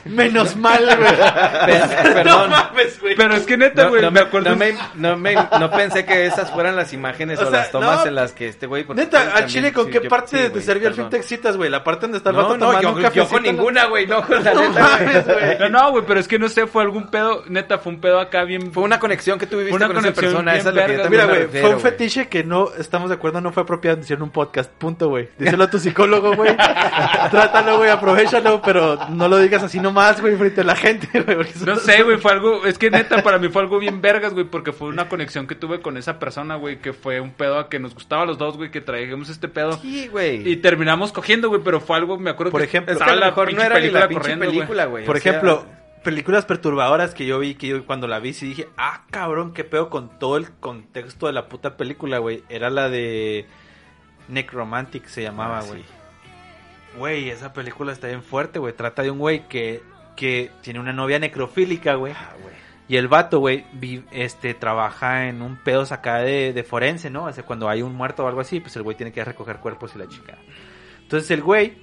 Menos mal, güey. No Perdón. mames, güey. Pero es que neta, No, güey, no me me, acuerdo. no, me, no, me- no pensé que esas fueran las imágenes O o, sea, las tomas no. en las que este güey... porque Neta, ustedes al también- chile, ¿con sí, qué yo- parte sí, de güey, Serbian Film perdón. te excitas, güey? La parte donde está el vato No, no, tomando yo, un yo cafecito. con ninguna, güey, no con la No neta, güey. mames, güey. No, no, güey, pero es que no sé, fue algún pedo, neta, fue un pedo acá bien... Fue una conexión que tú viviste Una con esa conexión persona, bien esa es lo que yo verga. también Mira, me güey, refiero, fue un güey. fetiche que no, estamos de acuerdo, no fue apropiado decir en un podcast, punto, güey. Díselo a tu psicólogo, güey. (laughs) (laughs) Trátalo, güey, aprovechalo, pero no lo digas así nomás, güey, frente a la gente, güey. No sé, güey, fue algo, es que neta para mí fue algo bien vergas, güey, porque fue una conexión que tuve con esa persona, güey, que fue un pedo a que nos gustaba a los dos, güey, que traíamos este pedo. Sí, güey. Y terminamos cogiendo, güey, pero fue algo, me acuerdo Por que ejemplo, Es que estaba a lo mejor no era ni la corriendo, película, güey. Por o sea, ejemplo, películas perturbadoras que yo vi, que yo cuando la vi sí dije, ah, cabrón, qué pedo con todo el contexto de la puta película, güey. Era la de Necromantic, se llamaba, Ah, güey. sí. Güey, esa película está bien fuerte, güey. Trata de un güey que, que tiene una novia necrofílica, güey. Ah. Y el vato, güey, este, trabaja en un pedo acá de, de forense, ¿no? O sea, cuando hay un muerto o algo así, pues el güey tiene que recoger cuerpos y la chica. Entonces el güey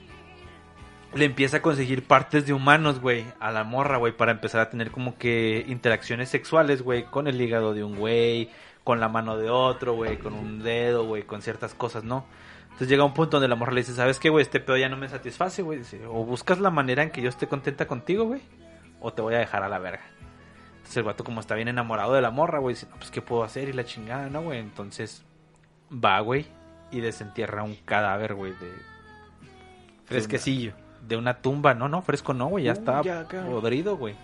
le empieza a conseguir partes de humanos, güey, a la morra, güey, para empezar a tener como que interacciones sexuales, güey, con el hígado de un güey, con la mano de otro, güey, con un dedo, güey, con ciertas cosas, ¿no? Entonces llega un punto donde la morra le dice, ¿sabes qué, güey? Este pedo ya no me satisface, güey. O buscas la manera en que yo esté contenta contigo, güey, o te voy a dejar a la verga. Entonces el vato como está bien enamorado de la morra, güey, dice, no, pues, ¿qué puedo hacer? Y la chingada, ¿no, güey? Entonces va, güey, y desentierra un cadáver, güey, de... Fresquecillo. De una tumba, no, no, fresco no, güey, ya Uh, está ya, podrido, güey.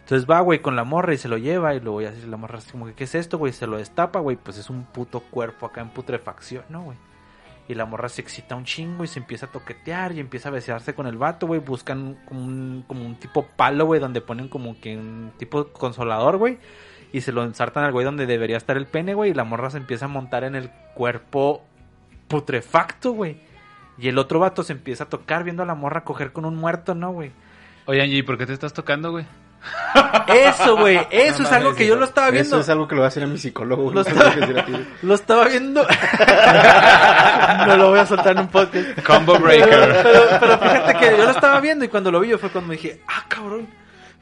Entonces va, güey, con la morra y se lo lleva y luego ya la morra así como que, ¿qué es esto, güey? Se lo destapa, güey, pues es un puto cuerpo acá en putrefacción, ¿no, güey? Y la morra se excita un chingo y se empieza a toquetear y empieza a besearse con el vato, güey. Buscan como un, como un tipo palo, güey, donde ponen como que un tipo consolador, güey. Y se lo ensartan al güey donde debería estar el pene, güey. Y la morra se empieza a montar en el cuerpo putrefacto, güey. Y el otro vato se empieza a tocar viendo a la morra coger con un muerto, ¿no, güey? Oye, Angie, ¿por qué te estás tocando, güey? Eso, güey. (laughs) Eso No es algo que yo lo estaba viendo. Eso es algo que lo voy a hacer a mi psicólogo. güey. Lo (laughs) No tengo que decir a ti, güey. (laughs) Lo estaba viendo. no lo voy a soltar en un podcast. Combo Pero, breaker. pero, pero fíjate que yo lo estaba viendo y cuando lo vi yo fue cuando me dije, ah, cabrón.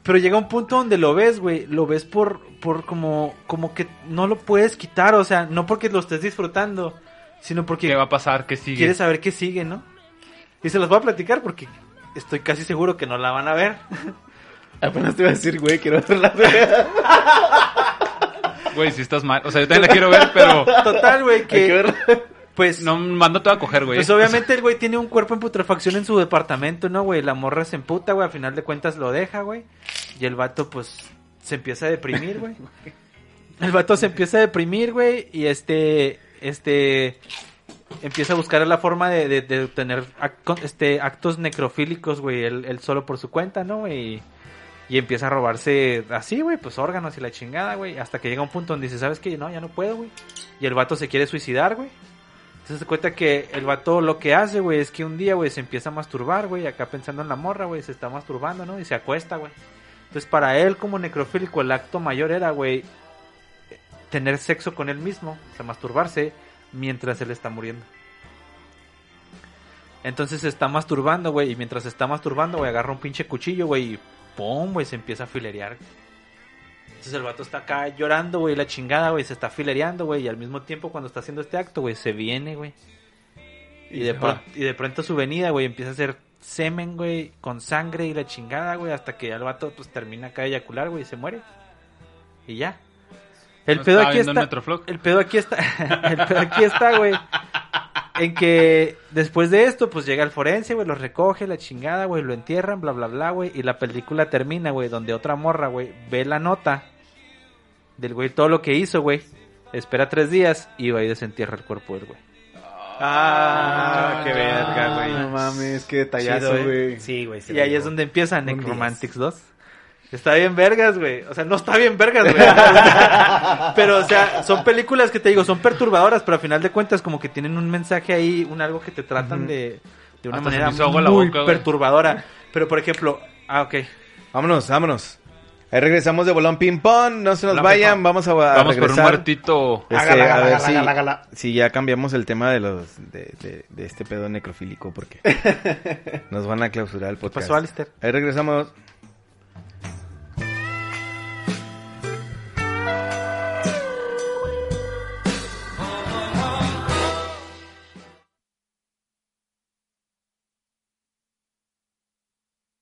Pero llega un punto donde lo ves, güey. Lo ves por, por como, como que no lo puedes quitar. O sea, no porque lo estés disfrutando, sino porque ¿Qué va a pasar? ¿Qué sigue? quieres saber qué sigue, ¿no? Y se los voy a platicar porque estoy casi seguro que no la van a ver. Apenas te iba a decir, güey, quiero verla. güey. (laughs) Güey, si estás mal. O sea, yo también la quiero ver, pero Total, güey, Hay que pues no mando todo a coger, güey. Pues obviamente el güey tiene un cuerpo en putrefacción en su departamento, ¿no, güey? La morra se emputa, güey, al final de cuentas lo deja, güey. Y el vato, pues, se empieza a deprimir, güey. El vato se empieza a deprimir, güey, y este, este, empieza a buscar la forma de, de, de tener este, actos necrofílicos, güey, él, él solo por su cuenta, ¿no, güey? Y empieza a robarse así, güey, pues órganos y la chingada, güey. Hasta que llega un punto donde dice, ¿sabes qué? No, ya no puedo, güey. Y el vato se quiere suicidar, güey. Entonces se cuenta que el vato lo que hace, güey, es que un día, güey, se empieza a masturbar, güey, acá pensando en la morra, güey, se está masturbando, ¿no? Y se acuesta, güey. Entonces para él como necrofílico el acto mayor era, güey, tener sexo con él mismo, o sea, masturbarse mientras él está muriendo. Entonces se está masturbando, güey, y mientras se está masturbando, güey, agarra un pinche cuchillo, güey, pum, güey, se empieza a filerear. Entonces el vato está acá llorando, güey, la chingada, güey, se está filereando, güey, y al mismo tiempo cuando está haciendo este acto, güey, se viene, güey. Y, de va. pronto, y de pronto su venida, güey, empieza a hacer semen, güey, con sangre y la chingada, güey, hasta que ya el vato, pues, termina acá de eyacular, güey, y se muere. Y ya. El No pedo aquí está... El pedo aquí está... (laughs) el pedo aquí está, güey. (laughs) En que después de esto, pues llega el forense, güey, lo recoge, la chingada, güey, lo entierran, bla, bla, bla, güey. Y la película termina, güey, donde otra morra, güey, ve la nota del güey, todo lo que hizo, güey. Espera tres días y va y desentierra el cuerpo del güey. Ah, qué verga, güey. No mames, qué detallazo, ¿eh? güey. Sí, güey. sí y ahí digo. es donde empieza Necromantics 2. Está bien vergas, güey. O sea, no está bien vergas, güey. (laughs) pero, o sea, son películas que te digo, son perturbadoras, pero al final de cuentas como que tienen un mensaje ahí, un algo que te tratan de, de una Hasta manera muy boca, perturbadora. Pero, por ejemplo, ah, ok. Vámonos, vámonos. Ahí regresamos de bolón ping pong. No se nos vayan. Vamos a, a Vamos por un muertito. Este, Hágala, a hágala, ver hágala, si, hágala, hágala. si ya cambiamos el tema de los de, de- de este pedo necrofílico porque (laughs) nos van a clausurar el ¿Qué podcast. pasó, Alistair? Ahí regresamos. Bye.